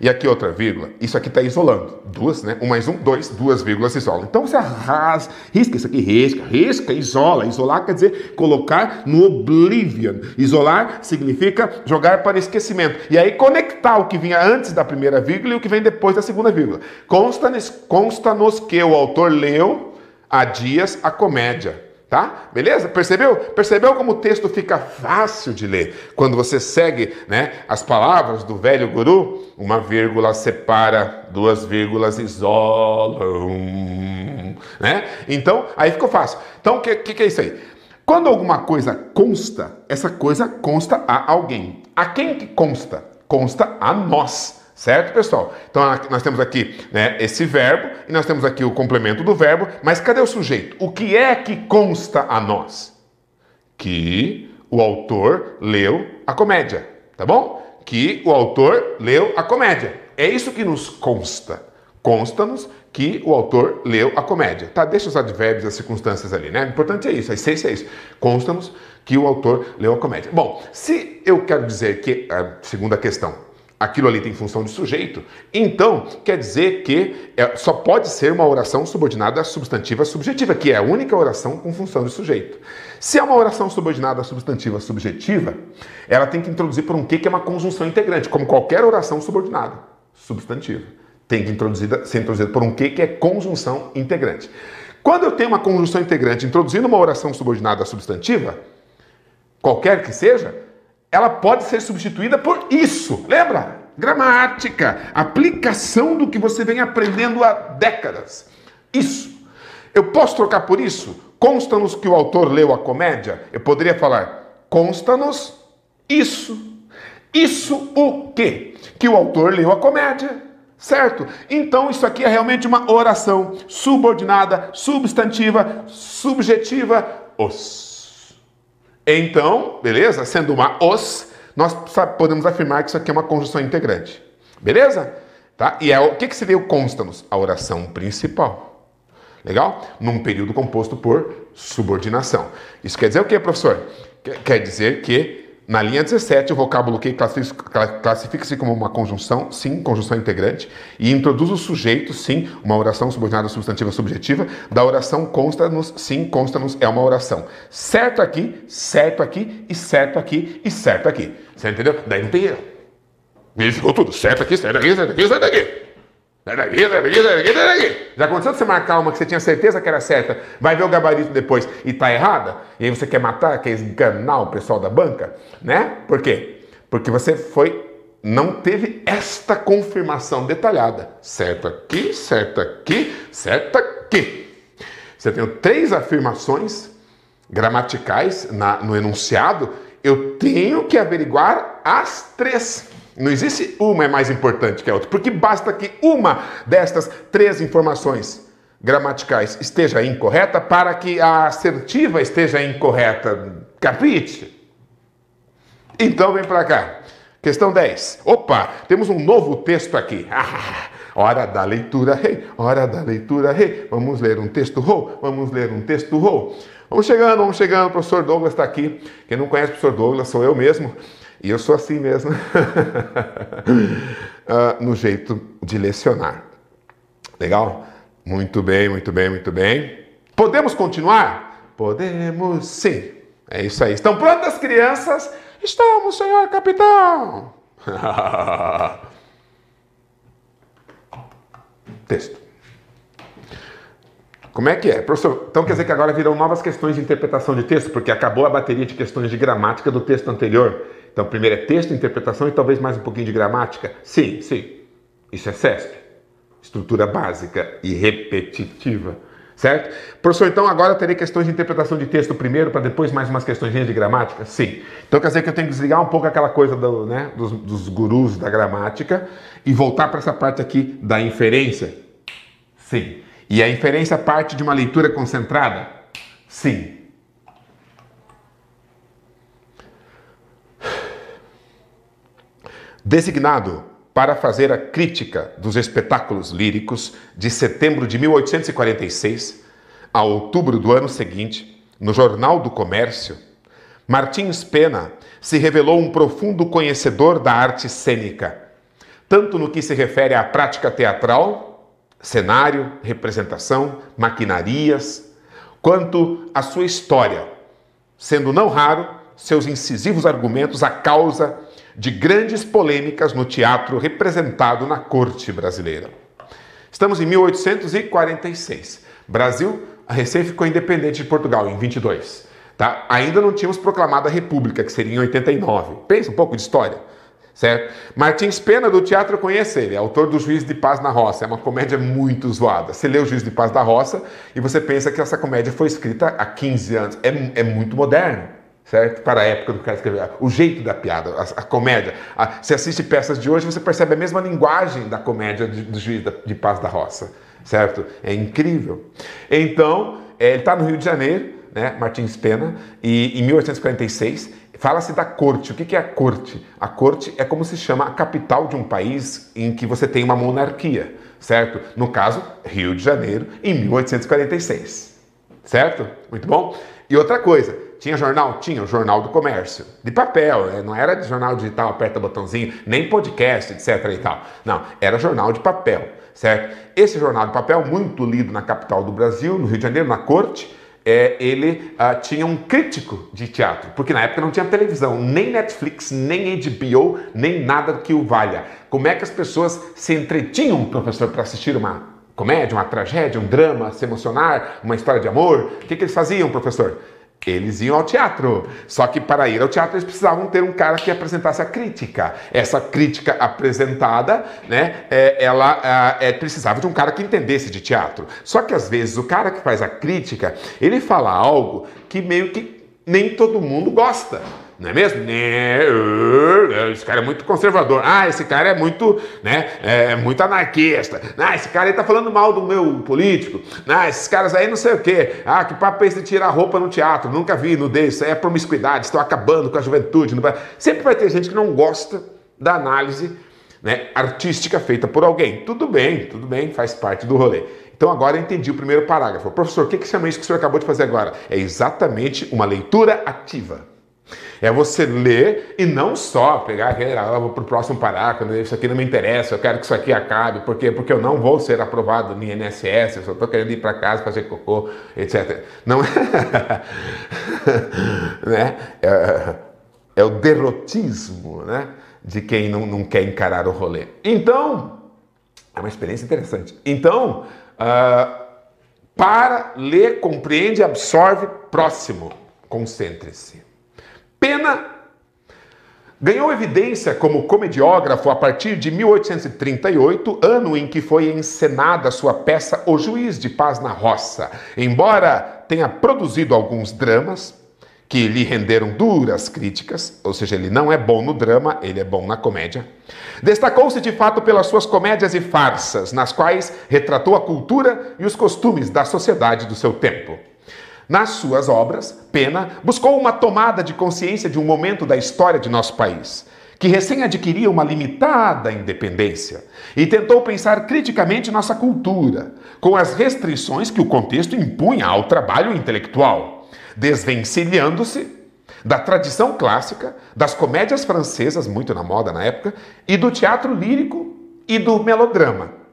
e aqui outra vírgula, isso aqui está isolando. Duas, né? Um mais um, dois, duas vírgulas isolam. Então você arrasa, risca isso aqui, risca, risca, isola. Isolar quer dizer colocar no oblivion. Isolar significa jogar para esquecimento. E aí conectar o que vinha antes da primeira vírgula e o que vem depois da segunda vírgula. Consta-nos consta que o autor leu há dias a comédia Tá? Beleza? Percebeu? Percebeu como o texto fica fácil de ler? Quando você segue né, as palavras do velho guru, uma vírgula separa, duas vírgulas isolam. Né? Então, aí ficou fácil. Então, o que, que, que é isso aí? Quando alguma coisa consta, essa coisa consta a alguém. A quem que consta? Consta a nós. Certo, pessoal? Então nós temos aqui né, esse verbo e nós temos aqui o complemento do verbo, mas cadê o sujeito? O que é que consta a nós? Que o autor leu a comédia, tá bom? Que o autor leu a comédia. É isso que nos consta. Consta-nos que o autor leu a comédia. Tá, deixa os advérbios as circunstâncias ali, né? O importante é isso, a essência é isso. Consta-nos que o autor leu a comédia. Bom, se eu quero dizer que, a segunda questão, aquilo ali tem função de sujeito, então quer dizer que é, só pode ser uma oração subordinada substantiva subjetiva, que é a única oração com função de sujeito. Se é uma oração subordinada substantiva subjetiva, ela tem que introduzir por um que que é uma conjunção integrante, como qualquer oração subordinada substantiva. Tem que introduzida, ser introduzida por um que que é conjunção integrante. Quando eu tenho uma conjunção integrante introduzindo uma oração subordinada substantiva, qualquer que seja, ela pode ser substituída por isso. Lembra? Gramática, aplicação do que você vem aprendendo há décadas. Isso. Eu posso trocar por isso? Consta-nos que o autor leu a comédia? Eu poderia falar: consta-nos isso. Isso o quê? Que o autor leu a comédia. Certo? Então isso aqui é realmente uma oração subordinada, substantiva, subjetiva, os. Então, beleza? Sendo uma os, nós podemos afirmar que isso aqui é uma conjunção integrante. Beleza? Tá? E é, o que, que seria o consta-nos? A oração principal. Legal? Num período composto por subordinação. Isso quer dizer o que, professor? Quer dizer que na linha 17, o vocábulo que classifica-se como uma conjunção, sim, conjunção integrante, e introduz o sujeito, sim, uma oração subordinada substantiva subjetiva, da oração consta-nos, sim, consta-nos é uma oração. Certo aqui, certo aqui, e certo aqui, e certo aqui. Você entendeu? Daí não tem erro. Ficou tudo certo aqui, certo aqui, certo aqui, certo aqui. Já aconteceu de você marcar uma que você tinha certeza que era certa, vai ver o gabarito depois e tá errada? E aí você quer matar, quer esganar o pessoal da banca? Né? Por quê? Porque você foi, não teve esta confirmação detalhada. Certo aqui, certo aqui, certo aqui. Você tem três afirmações gramaticais na, no enunciado, eu tenho que averiguar as três. Não existe uma é mais importante que a outra, porque basta que uma destas três informações gramaticais esteja incorreta para que a assertiva esteja incorreta. Capite? Então vem para cá. Questão 10. Opa, temos um novo texto aqui. Ah, hora da leitura, rei. Hey. Hora da leitura, rei. Hey. Vamos ler um texto, rou. Vamos ler um texto, rou. Vamos chegando, vamos chegando. O professor Douglas está aqui. Quem não conhece o professor Douglas sou eu mesmo. E eu sou assim mesmo, uh, no jeito de lecionar. Legal? Muito bem, muito bem, muito bem. Podemos continuar? Podemos sim. É isso aí. Estão prontas, crianças? Estamos, senhor capitão. Texto. Como é que é? Professor, então quer dizer que agora virão novas questões de interpretação de texto, porque acabou a bateria de questões de gramática do texto anterior. Então, primeiro é texto, interpretação e talvez mais um pouquinho de gramática? Sim, sim. Isso é CESP. Estrutura básica e repetitiva. Certo? Professor, então agora terei questões de interpretação de texto primeiro, para depois mais umas questões de gramática? Sim. Então quer dizer que eu tenho que desligar um pouco aquela coisa do, né, dos, dos gurus da gramática e voltar para essa parte aqui da inferência? Sim. E a inferência parte de uma leitura concentrada? Sim. Designado para fazer a crítica dos espetáculos líricos de setembro de 1846 a outubro do ano seguinte, no Jornal do Comércio, Martins Pena se revelou um profundo conhecedor da arte cênica, tanto no que se refere à prática teatral, cenário, representação, maquinarias, quanto à sua história, sendo não raro seus incisivos argumentos a causa de grandes polêmicas no teatro representado na corte brasileira. Estamos em 1846. Brasil recém ficou independente de Portugal em 22. Tá? Ainda não tínhamos proclamado a República, que seria em 89. Pensa um pouco de história. Certo? Martins Pena, do teatro, eu conheço ele, autor do Juiz de Paz na Roça. É uma comédia muito zoada. Você lê o Juiz de Paz da Roça e você pensa que essa comédia foi escrita há 15 anos. É, é muito moderno certo? Para a época do cara escrever. O jeito da piada, a, a comédia. A, você assiste peças de hoje, você percebe a mesma linguagem da comédia de, do juiz de Paz da Roça, certo? É incrível. Então, é, ele está no Rio de Janeiro, né, Martins Pena, e em 1846 fala-se da corte. O que é a corte? A corte é como se chama a capital de um país em que você tem uma monarquia, certo? No caso, Rio de Janeiro, em 1846. Certo? Muito bom? E outra coisa, tinha jornal? Tinha, o Jornal do Comércio. De papel, né? não era de jornal digital, aperta botãozinho, nem podcast, etc e tal. Não, era jornal de papel, certo? Esse jornal de papel, muito lido na capital do Brasil, no Rio de Janeiro, na corte, é, ele ah, tinha um crítico de teatro, porque na época não tinha televisão, nem Netflix, nem HBO, nem nada que o valha. Como é que as pessoas se entretinham, professor, para assistir uma comédia, uma tragédia, um drama, se emocionar, uma história de amor? O que, que eles faziam, professor? Eles iam ao teatro. Só que para ir ao teatro eles precisavam ter um cara que apresentasse a crítica. Essa crítica apresentada, né, é, ela é, precisava de um cara que entendesse de teatro. Só que às vezes o cara que faz a crítica, ele fala algo que meio que nem todo mundo gosta. Não é mesmo? Né, esse cara é muito conservador. Ah, esse cara é muito, né, é muito anarquista. Ah, esse cara aí tá falando mal do meu político. Ah, esses caras aí não sei o quê. Ah, que papo é esse de tirar roupa no teatro? Nunca vi nudez. Isso aí é promiscuidade. Estão acabando com a juventude. Sempre vai ter gente que não gosta da análise né, artística feita por alguém. Tudo bem, tudo bem, faz parte do rolê. Então agora eu entendi o primeiro parágrafo. Professor, o que, que chama isso que o senhor acabou de fazer agora? É exatamente uma leitura ativa. É você ler e não só pegar aquele, ah, vou para o próximo parágrafo, isso aqui não me interessa, eu quero que isso aqui acabe, por quê? Porque eu não vou ser aprovado no INSS, eu só estou querendo ir para casa fazer cocô, etc. Não é. né? é, é o derrotismo né? de quem não, não quer encarar o rolê. Então, é uma experiência interessante. Então, uh, para, ler, compreende, absorve, próximo, concentre-se. Pena ganhou evidência como comediógrafo a partir de 1838, ano em que foi encenada sua peça O Juiz de Paz na Roça. Embora tenha produzido alguns dramas que lhe renderam duras críticas, ou seja, ele não é bom no drama, ele é bom na comédia. Destacou-se de fato pelas suas comédias e farsas, nas quais retratou a cultura e os costumes da sociedade do seu tempo. Nas suas obras, Pena buscou uma tomada de consciência de um momento da história de nosso país, que recém adquiria uma limitada independência, e tentou pensar criticamente nossa cultura, com as restrições que o contexto impunha ao trabalho intelectual, desvencilhando-se da tradição clássica, das comédias francesas, muito na moda na época, e do teatro lírico e do melodrama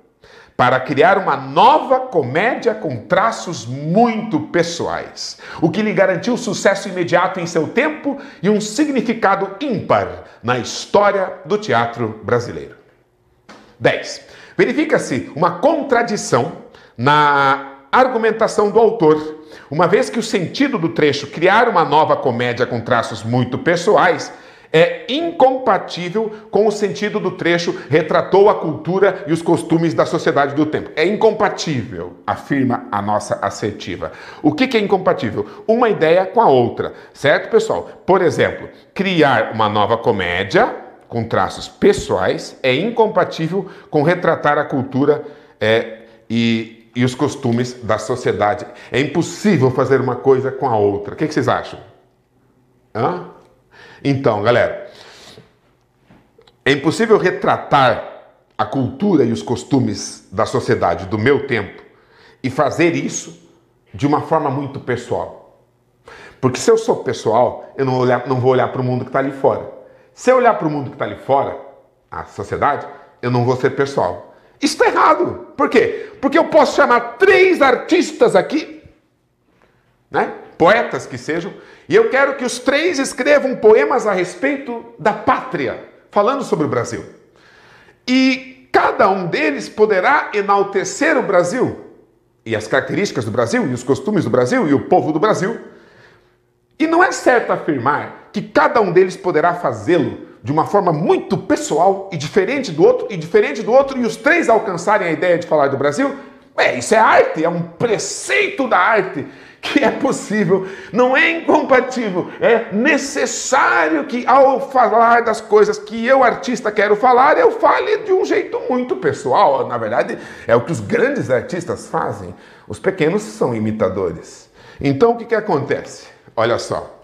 para criar uma nova comédia com traços muito pessoais, o que lhe garantiu sucesso imediato em seu tempo e um significado ímpar na história do teatro brasileiro. 10. Verifica-se uma contradição na argumentação do autor, uma vez que o sentido do trecho criar uma nova comédia com traços muito pessoais é incompatível com o sentido do trecho retratou a cultura e os costumes da sociedade do tempo. É incompatível, afirma a nossa assertiva. O que, que é incompatível? Uma ideia com a outra, certo, pessoal? Por exemplo, criar uma nova comédia com traços pessoais é incompatível com retratar a cultura é, e, e os costumes da sociedade. É impossível fazer uma coisa com a outra. O que, vocês acham? Hã? Então, galera, é impossível retratar a cultura e os costumes da sociedade do meu tempo e fazer isso de uma forma muito pessoal. Porque se eu sou pessoal, eu não, olhar, não vou olhar para o mundo que está ali fora. Se eu olhar para o mundo que está ali fora, a sociedade, eu não vou ser pessoal. Isso está errado. Por quê? Porque eu posso chamar três artistas aqui, né? Poetas que sejam, e eu quero que os três escrevam poemas a respeito da pátria, falando sobre o Brasil. E cada um deles poderá enaltecer o Brasil, e as características do Brasil, e os costumes do Brasil, e o povo do Brasil. E não é certo afirmar que cada um deles poderá fazê-lo de uma forma muito pessoal e diferente do outro, e diferente do outro, e os três alcançarem a ideia de falar do Brasil? É, isso é arte, é um preceito da arte que é possível, não é incompatível, é necessário que ao falar das coisas que eu, artista, quero falar, eu fale de um jeito muito pessoal. Na verdade, é o que os grandes artistas fazem, os pequenos são imitadores. Então, o que, que acontece? Olha só,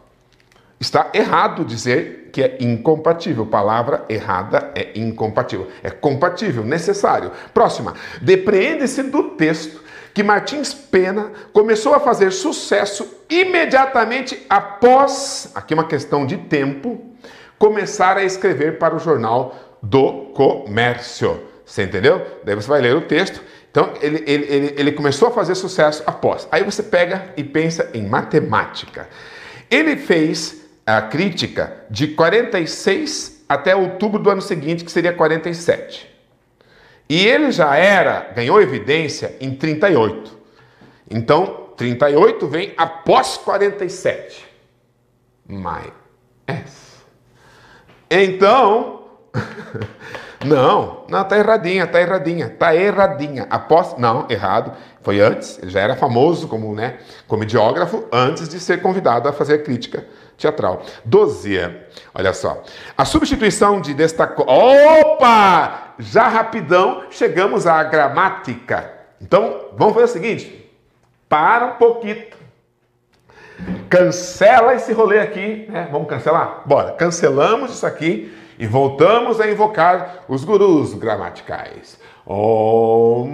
está errado dizer que é incompatível. Palavra errada é incompatível. É compatível, necessário. Próxima. Depreende-se do texto que Martins Pena começou a fazer sucesso imediatamente após, aqui uma questão de tempo, começar a escrever para o jornal do Comércio. Você entendeu? Daí você vai ler o texto. Então, ele, ele, ele, ele começou a fazer sucesso após. Aí você pega e pensa em matemática. Ele fez a crítica de 46 até outubro do ano seguinte, que seria 47. E ele já era, ganhou evidência em 38. Então, 38 vem após 47. Mais. Então, não, não, tá erradinha, tá erradinha, tá erradinha. Após, não, errado, foi antes, ele já era famoso como, né, comediógrafo antes de ser convidado a fazer crítica teatral. 12. Olha só. A substituição de destacou. Opa! Já rapidão chegamos à gramática. Então, vamos fazer o seguinte. Para um pouquinho. Cancela esse rolê aqui, né? Vamos cancelar? Bora. Cancelamos isso aqui e voltamos a invocar os gurus gramaticais. Om...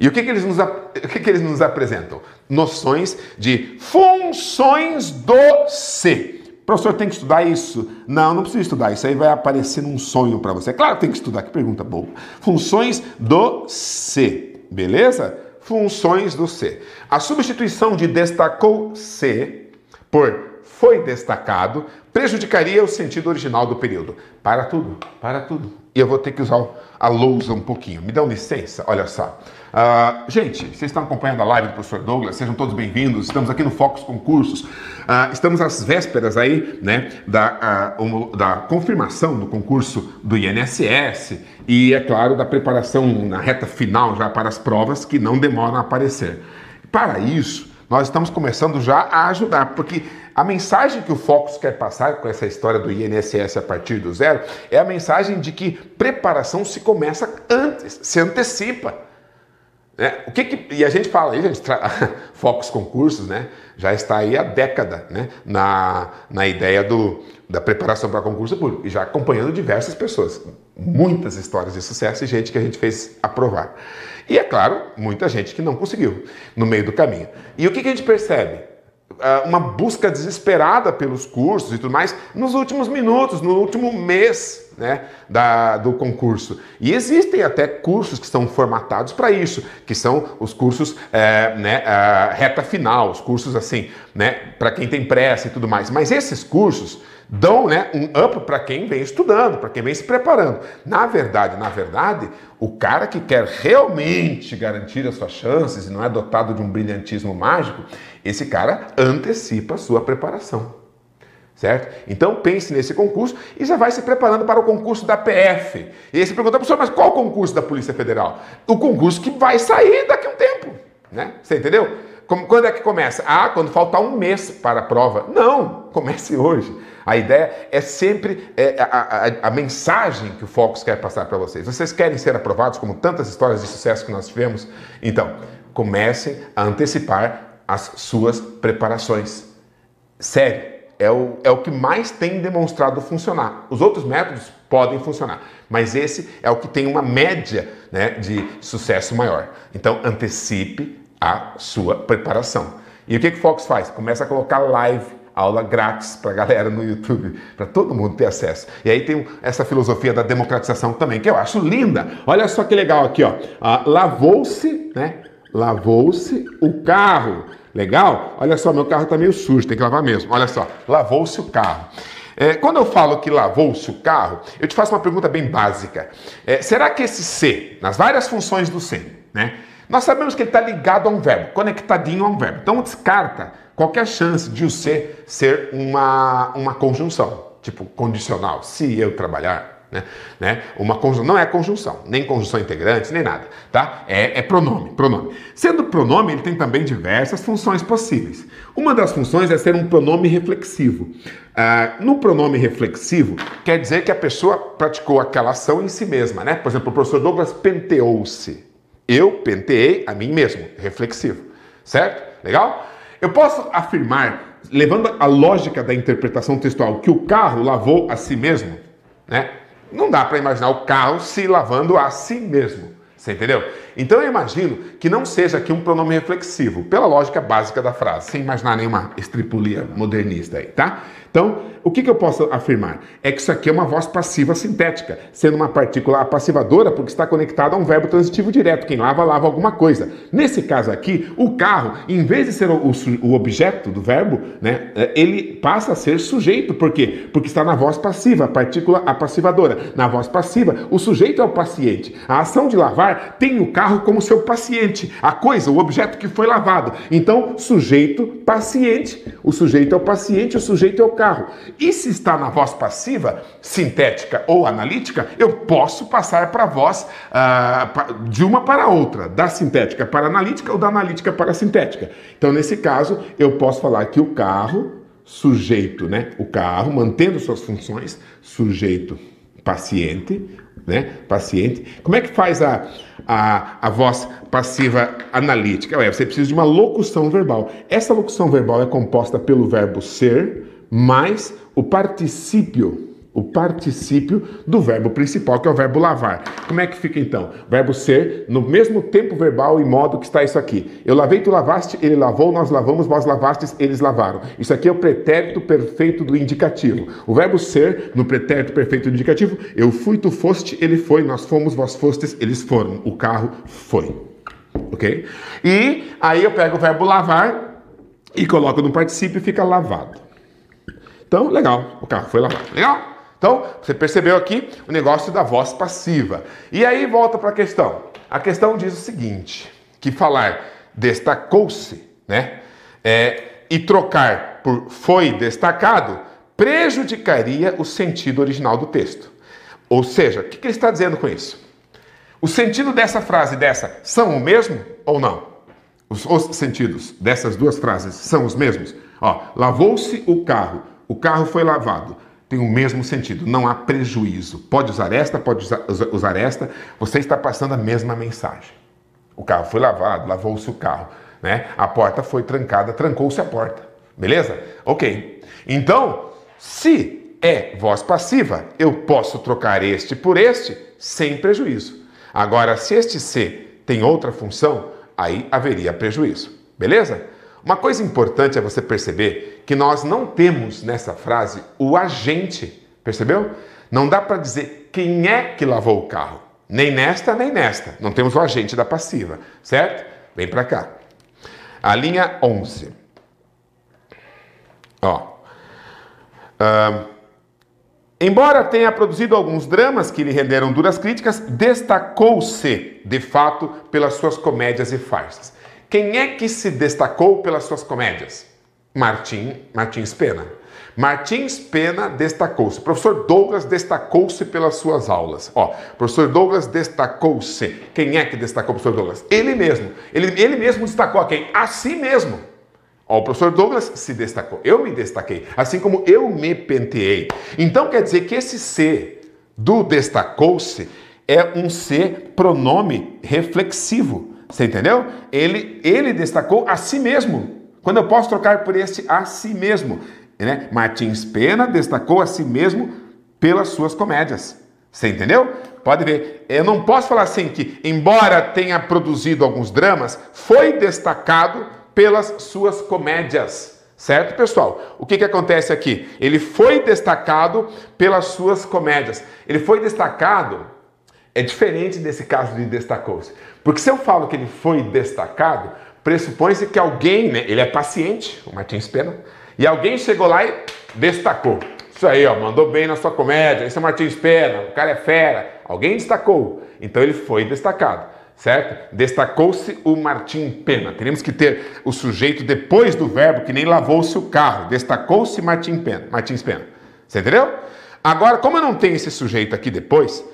E o que, que, eles, nos, o que, que eles nos apresentam? Noções de funções do ser. Professor, tem que estudar isso? Não, não precisa estudar. Isso aí vai aparecer num sonho para você. Claro que tem que estudar, que pergunta boa. Funções do ser, beleza? Funções do ser. A substituição de destacou-se por foi destacado prejudicaria o sentido original do período. Para tudo, para tudo. E eu vou ter que usar a lousa um pouquinho. Me dão licença? Olha só. Uh, gente, vocês estão acompanhando a live do professor Douglas, sejam todos bem-vindos. Estamos aqui no Focus Concursos. Uh, estamos às vésperas aí, né, da, uh, um, da confirmação do concurso do INSS e, é claro, da preparação na reta final já para as provas que não demoram a aparecer. Para isso, nós estamos começando já a ajudar, porque a mensagem que o Focus quer passar com essa história do INSS a partir do zero é a mensagem de que preparação se começa antes, se antecipa. Né? O que, que e a gente fala aí, gente, tra... Focus Concursos, né? Já está aí há década, né? Na, na ideia do, da preparação para concurso público e já acompanhando diversas pessoas, muitas histórias de sucesso e gente que a gente fez aprovar. E é claro, muita gente que não conseguiu no meio do caminho. E o que, que a gente percebe? Ah, uma busca desesperada pelos cursos e tudo mais nos últimos minutos, no último mês né, da, do concurso. E existem até cursos que são formatados para isso, que são os cursos é, né, reta final, os cursos assim, né, para quem tem pressa e tudo mais. Mas esses cursos dão né, um up para quem vem estudando, para quem vem se preparando. Na verdade, na verdade, o cara que quer realmente garantir as suas chances e não é dotado de um brilhantismo mágico, esse cara antecipa a sua preparação. Certo? Então pense nesse concurso e já vai se preparando para o concurso da PF. E aí você pergunta, professor, mas qual concurso da Polícia Federal? O concurso que vai sair daqui a um tempo. Né? Você entendeu? Quando é que começa? Ah, quando faltar um mês para a prova. Não, comece hoje. A ideia é sempre é, a, a, a, mensagem que o Focus quer passar para vocês. Vocês querem ser aprovados, como tantas histórias de sucesso que nós tivemos? Então, comecem a antecipar as suas preparações. Sério, é o, é o que mais tem demonstrado funcionar. Os outros métodos podem funcionar, mas esse é o que tem uma média né, de sucesso maior. Então, antecipe a sua preparação. E o que, que o Fox faz? Começa a colocar live, aula grátis para a galera no YouTube, para todo mundo ter acesso. E aí tem essa filosofia da democratização também, que eu acho linda. Olha só que legal aqui, ó. Ah, lavou-se, né? Lavou-se o carro. Legal? Olha só, meu carro está meio sujo, tem que lavar mesmo. Olha só, lavou-se o carro. É, quando eu falo que lavou-se o carro, eu te faço uma pergunta bem básica. É, será que esse C, nas várias funções do C, né? Nós sabemos que ele está ligado a um verbo, conectadinho a um verbo. Então descarta qualquer chance de o ser ser uma, uma conjunção, tipo condicional. Se eu trabalhar, né? né? Uma conjunção não é conjunção, nem conjunção integrante, nem nada, tá? É, é, pronome, pronome. Sendo pronome, ele tem também diversas funções possíveis. Uma das funções é ser um pronome reflexivo. Ah, no pronome reflexivo, quer dizer que a pessoa praticou aquela ação em si mesma, né? Por exemplo, o professor Douglas penteou-se. Eu penteei a mim mesmo, reflexivo. Certo? Legal? Eu posso afirmar, levando a lógica da interpretação textual, que o carro lavou a si mesmo, né? Não dá para imaginar o carro se lavando a si mesmo. Você entendeu? Então eu imagino que não seja aqui um pronome reflexivo, pela lógica básica da frase, sem imaginar nenhuma estripulia modernista aí, tá? Então, o que, que, eu posso afirmar? É que isso aqui é uma voz passiva sintética, sendo uma partícula apassivadora porque está conectada a um verbo transitivo direto. Quem lava, lava alguma coisa. Nesse caso aqui, o carro, em vez de ser o, o, objeto do verbo, né, é, ele passa a ser sujeito. Por quê? Porque está na voz passiva, a partícula apassivadora. Na voz passiva, o sujeito é o paciente. A ação de lavar tem o carro como seu paciente, a coisa, o objeto que foi lavado. Então, sujeito, paciente. O sujeito é o paciente, o sujeito é o carro. E se está na voz passiva, sintética ou analítica, eu posso passar para a voz uh, de uma para outra, da sintética para a analítica ou da analítica para a sintética. Então, nesse caso, eu posso falar que o carro, sujeito, né? O carro, mantendo suas funções, sujeito, paciente, né? Paciente. Como é que faz a, a, a voz passiva analítica? Ué, você precisa de uma locução verbal. Essa locução verbal é composta pelo verbo ser mais o particípio, o particípio do verbo principal, que é o verbo lavar. Como é que fica então? Verbo ser no mesmo tempo verbal e modo que está isso aqui. Eu lavei, tu lavaste, ele lavou, nós lavamos, vós lavastes, eles lavaram. Isso aqui é o pretérito perfeito do indicativo. O verbo ser no pretérito perfeito do indicativo, eu fui, tu foste, ele foi, nós fomos, vós fostes, eles foram. O carro foi. Ok? E aí eu pego o verbo lavar e coloco no particípio e fica lavado. Então, legal, o carro foi lavado. Legal? Então, você percebeu aqui o negócio da voz passiva. E aí volta para a questão. A questão diz o seguinte: que falar destacou-se, né? É, e trocar por foi destacado prejudicaria o sentido original do texto. Ou seja, o que, que ele está dizendo com isso? O sentido dessa frase dessa são o mesmo ou não? Os, os sentidos dessas duas frases são os mesmos? Ó, lavou-se o carro o carro foi lavado. Tem o mesmo sentido, não há prejuízo. Pode usar esta, pode usar esta, você está passando a mesma mensagem. O carro foi lavado, lavou-se o carro, né? A porta foi trancada, trancou-se a porta. Beleza? OK. Então, se é voz passiva, eu posso trocar este por este sem prejuízo. Agora, se este C tem outra função, aí haveria prejuízo. Beleza? Uma coisa importante é você perceber que nós não temos nessa frase o agente, percebeu? Não dá para dizer quem é que lavou o carro, nem nesta nem nesta. Não temos o agente da passiva, certo? Vem para cá. A linha 11. Ó. Uh, Embora tenha produzido alguns dramas que lhe renderam duras críticas, destacou-se, de fato, pelas suas comédias e farsas. Quem é que se destacou pelas suas comédias? Martim, Martins Pena. Martins Pena destacou-se. Professor Douglas destacou-se pelas suas aulas. Ó, professor Douglas destacou-se. Quem é que destacou o professor Douglas? Ele mesmo. Ele, ele mesmo destacou a quem? A si mesmo. Ó, o professor Douglas se destacou. Eu me destaquei. Assim como eu me penteei. Então quer dizer que esse C do destacou-se é um C pronome reflexivo. Você entendeu? Ele, ele destacou a si mesmo. Quando eu posso trocar por esse a si mesmo. Né? Martins Pena destacou a si mesmo pelas suas comédias. Você entendeu? Pode ver. Eu não posso falar assim que, embora tenha produzido alguns dramas, foi destacado pelas suas comédias. Certo, pessoal? O que, que acontece aqui? Ele foi destacado pelas suas comédias. Ele foi destacado, é diferente desse caso de destacou-se. Porque se eu falo que ele foi destacado, pressupõe-se que alguém, né, ele é paciente, o Martins Pena, e alguém chegou lá e destacou. Isso aí, ó, mandou bem na sua comédia. Esse é o Martins Pena, o cara é fera. Alguém destacou. Então ele foi destacado, certo? Destacou-se o Martim Pena. Teríamos que ter o sujeito depois do verbo que nem lavou-se o carro. Destacou-se Martim Pena, Martins Pena. Você entendeu? Agora, como eu não tenho esse sujeito aqui depois,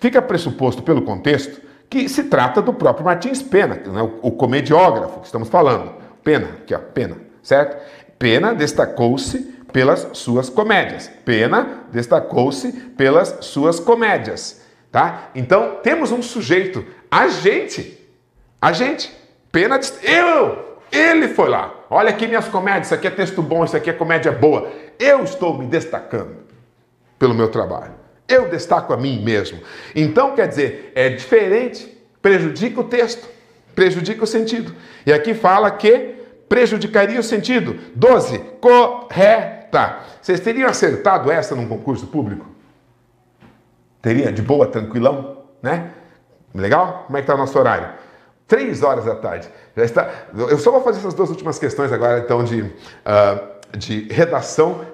fica pressuposto pelo contexto que se trata do próprio Martins Pena, né, o, o comediógrafo que estamos falando. Pena, aqui ó, Pena, certo? Pena destacou-se pelas suas comédias. Pena destacou-se pelas suas comédias, tá? Então temos um sujeito, a gente, a gente. Pena, eu, ele foi lá. Olha aqui minhas comédias, isso aqui é texto bom, isso aqui é comédia boa. Eu estou me destacando pelo meu trabalho. Eu destaco a mim mesmo. Então, quer dizer, é diferente, prejudica o texto, prejudica o sentido. E aqui fala que prejudicaria o sentido. 12. Correta. Vocês teriam acertado essa num concurso público? Teria? De boa, tranquilão? Né? Legal? Como é que está o nosso horário? Três horas da tarde. Já está... Eu só vou fazer essas duas últimas questões agora, então, de, uh, de redação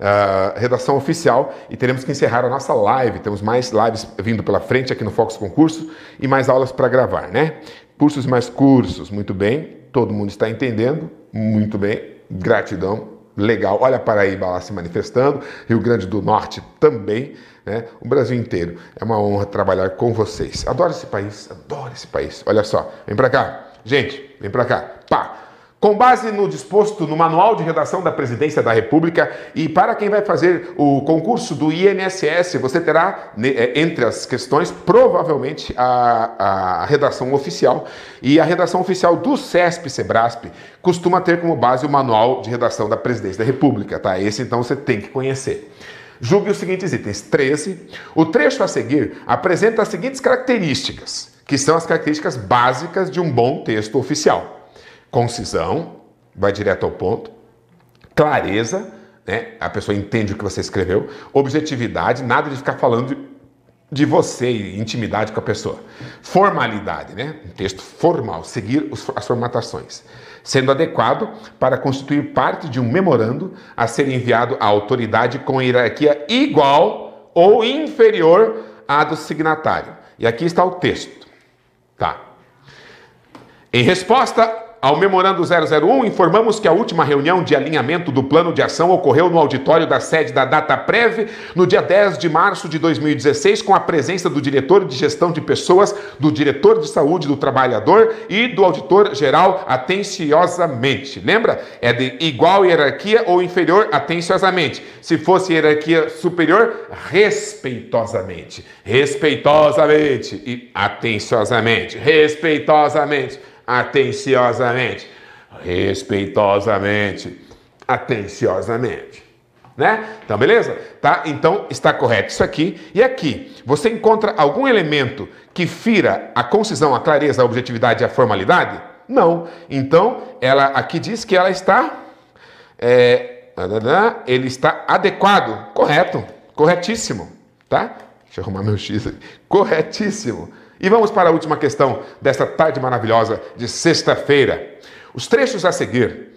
Uh, redação oficial e teremos que encerrar a nossa live. Temos mais lives vindo pela frente aqui no Fox Concurso e mais aulas para gravar, né? Cursos mais cursos, muito bem. Todo mundo está entendendo, muito bem. Gratidão, legal. Olha Paraíba lá se manifestando, Rio Grande do Norte também, né? O Brasil inteiro. É uma honra trabalhar com vocês. Adoro esse país, adoro esse país. Olha só, vem para cá. Gente, vem para cá. Pá! Com base no disposto no Manual de Redação da Presidência da República e para quem vai fazer o concurso do INSS, você terá né, é, entre as questões provavelmente a, a redação oficial e a redação oficial do CESP Sebrasp costuma ter como base o Manual de Redação da Presidência da República, tá? Esse então você tem que conhecer. Julgue os seguintes itens. 13. O trecho a seguir apresenta as seguintes características, que são as características básicas de um bom texto oficial concisão, vai direto ao ponto, clareza, né? a pessoa entende o que você escreveu, objetividade, nada de ficar falando de, de você e intimidade com a pessoa. Formalidade, né? um texto formal, seguir os, as formatações, sendo adequado para constituir parte de um memorando a ser enviado à autoridade com hierarquia igual ou inferior à do signatário. E aqui está o texto. Tá. Em resposta ao memorando 001, informamos que a última reunião de alinhamento do plano de ação ocorreu no auditório da sede da DataPrev no dia 10 de março de 2016, com a presença do diretor de gestão de pessoas, do diretor de saúde do trabalhador e do auditor geral atenciosamente. Lembra? É de igual hierarquia ou inferior atenciosamente. Se fosse hierarquia superior, respeitosamente. Respeitosamente e atenciosamente. Respeitosamente atenciosamente, respeitosamente, atenciosamente. Né? Então, beleza? Tá? Então, está correto isso aqui. E aqui, você encontra algum elemento que fira a concisão, a clareza, a objetividade e a formalidade? Não. Então, ela aqui diz que ela está. É, ele está adequado. Correto. Corretíssimo. Tá? Deixa eu arrumar meu X aqui. Corretíssimo. E vamos para a última questão desta tarde maravilhosa de sexta-feira. Os trechos a seguir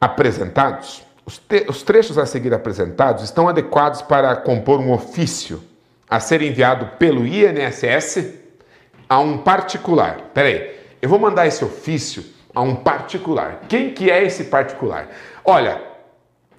apresentados Os, os trechos a seguir apresentados estão adequados para compor um ofício a ser enviado pelo INSS a um particular. Peraí, eu vou mandar esse ofício a um particular. Quem que é esse particular? Olha,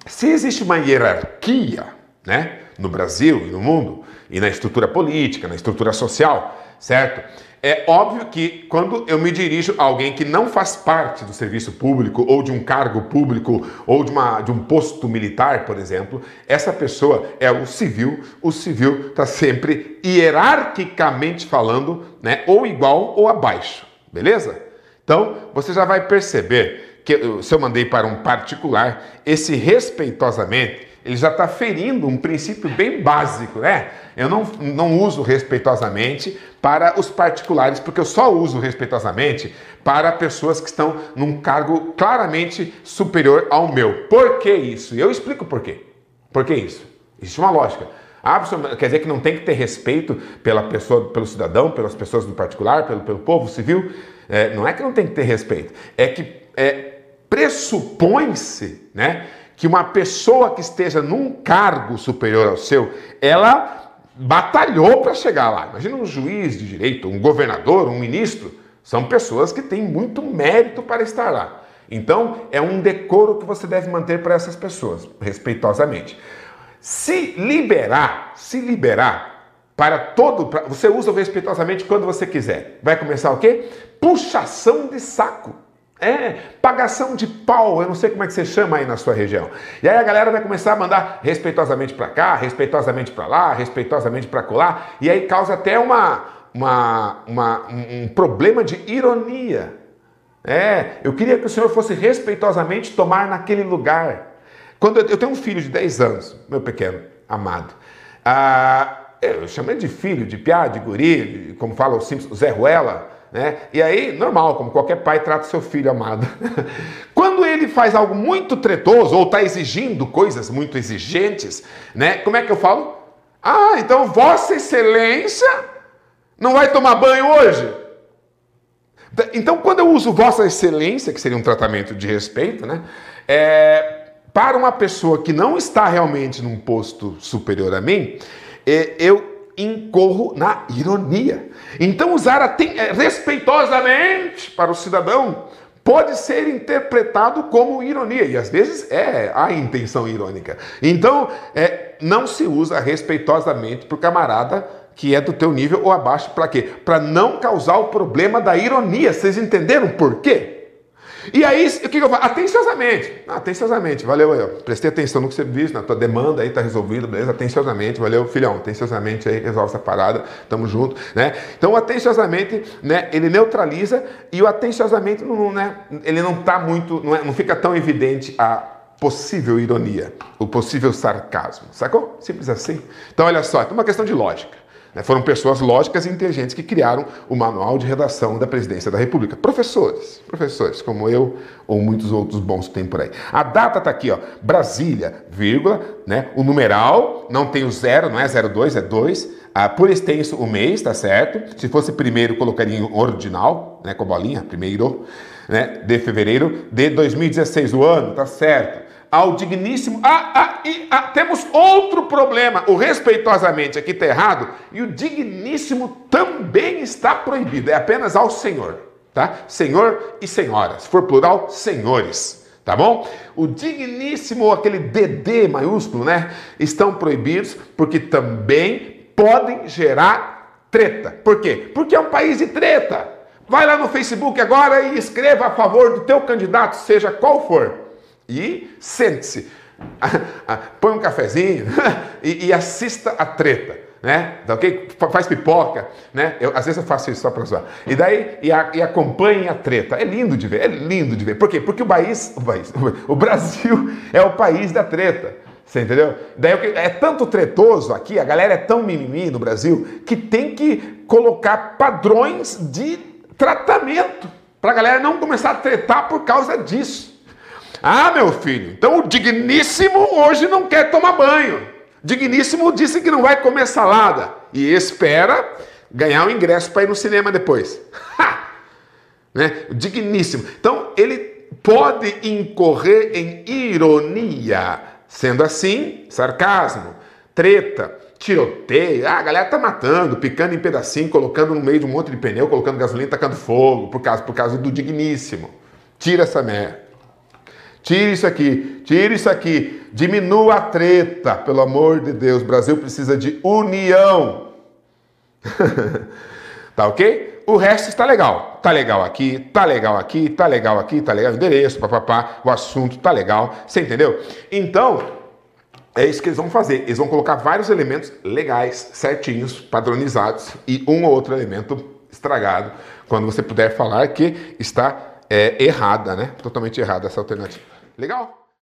se existe uma hierarquia, né, no Brasil e no mundo, e na estrutura política, na estrutura social, certo? É óbvio que quando eu me dirijo a alguém que não faz parte do serviço público ou de um cargo público ou de, uma, de um posto militar, por exemplo, essa pessoa é o civil. O civil está sempre hierarquicamente falando, né, ou igual ou abaixo, beleza? Então você já vai perceber que se eu mandei para um particular, esse respeitosamente ele já está ferindo um princípio bem básico, né? Eu não, não uso respeitosamente para os particulares, porque eu só uso respeitosamente para pessoas que estão num cargo claramente superior ao meu. Por que isso? E eu explico por quê. Por que isso? Existe uma lógica. Quer dizer que não tem que ter respeito pela pessoa, pelo cidadão, pelas pessoas do particular, pelo, pelo povo civil? É, não é que não tem que ter respeito, é que é, pressupõe-se, né? Que uma pessoa que esteja num cargo superior ao seu, ela batalhou para chegar lá. Imagina um juiz de direito, um governador, um ministro, são pessoas que têm muito mérito para estar lá. Então, é um decoro que você deve manter para essas pessoas, respeitosamente. Se liberar, se liberar para todo, pra, você usa respeitosamente quando você quiser. Vai começar o quê? Puxação de saco. É, pagação de pau, eu não sei como é que você chama aí na sua região. E aí a galera vai começar a mandar respeitosamente para cá, respeitosamente para lá, respeitosamente para colar, e aí causa até uma, uma, uma, um problema de ironia. É, eu queria que o senhor fosse respeitosamente tomar naquele lugar. Quando eu, eu tenho um filho de 10 anos, meu pequeno, amado. Ah, eu chamo ele de filho, de piá, de guri, como fala o simples, Zé Ruela. Né? E aí, normal, como qualquer pai trata seu filho amado. Quando ele faz algo muito tretoso ou está exigindo coisas muito exigentes, né? Como é que eu falo? Ah, então Vossa Excelência não vai tomar banho hoje? Então, quando eu uso Vossa Excelência, que seria um tratamento de respeito, né? É, para uma pessoa que não está realmente num posto superior a mim, é, eu incorro na ironia. Então, usar é, respeitosamente para o cidadão pode ser interpretado como ironia, e às vezes é a intenção irônica. Então, é, não se usa respeitosamente para o camarada que é do teu nível ou abaixo, para quê? Para não causar o problema da ironia. Vocês entenderam por quê? E aí, o que eu faço? Atenciosamente. Ah, atenciosamente, valeu aí. Prestei atenção no que você disse, na tua demanda aí, tá resolvido, beleza? Atenciosamente, valeu, filhão. Atenciosamente aí, resolve essa parada, tamo junto, né? Então, atenciosamente, né, ele neutraliza e o atenciosamente, não, né, ele não tá muito, não, é, não fica tão evidente a possível ironia, o possível sarcasmo, sacou? Simples assim. Então, olha só, é uma questão de lógica. Né? Foram pessoas lógicas e inteligentes que criaram o manual de redação da presidência da República. Professores, professores, como eu ou muitos outros bons que tem por aí. A data está aqui, ó, Brasília, vírgula, né? O numeral não tem o zero, não é 02, é 2. Ah, por extenso o mês, tá certo? Se fosse primeiro, colocaria em ordinal, né? Com bolinha, primeiro, né? De fevereiro de 2016, o ano, tá certo? Ao digníssimo. Ah, ah, e, ah, temos outro problema. O respeitosamente aqui está errado e o digníssimo também está proibido. É apenas ao Senhor, tá? Senhor e senhora. Se for plural, senhores. Tá bom? O digníssimo, aquele DD maiúsculo, né? Estão proibidos porque também podem gerar treta. Por quê? Porque é um país de treta. Vai lá no Facebook agora e escreva a favor do teu candidato, seja qual for e sente-se, põe um cafezinho e, e, assista a treta. Né? Tá ok? Faz pipoca, né? Eu, às vezes eu faço isso só para zoar. E daí, e, a, e acompanhe a treta. É lindo de ver, é lindo de ver. Por quê? Porque o país, o, país, o Brasil é o país da treta. Você entendeu? Daí é tanto tretoso aqui, a galera é tão mimimi no Brasil, que tem que colocar padrões de tratamento para a galera não começar a tretar por causa disso. Ah, meu filho, então o digníssimo hoje não quer tomar banho. Digníssimo disse que não vai comer salada e espera ganhar um ingresso para ir no cinema depois. né? O digníssimo. Então ele pode incorrer em ironia, sendo assim, sarcasmo, treta, tiroteio, ah, a galera tá matando, picando em pedacinho, colocando no meio de um monte de pneu, colocando gasolina, tacando fogo, por causa, por causa do digníssimo. Tira essa merda. Tire isso aqui, tire isso aqui, diminua a treta, pelo amor de Deus. O Brasil precisa de união. tá ok? O resto está legal. Tá legal aqui, tá legal aqui, tá legal aqui, tá legal. Endereço, papapá, o assunto tá legal. Você entendeu? Então, é isso que eles vão fazer. Eles vão colocar vários elementos legais, certinhos, padronizados e um ou outro elemento estragado. Quando você puder falar que está é, errada, né? Totalmente errada essa alternativa. Legal?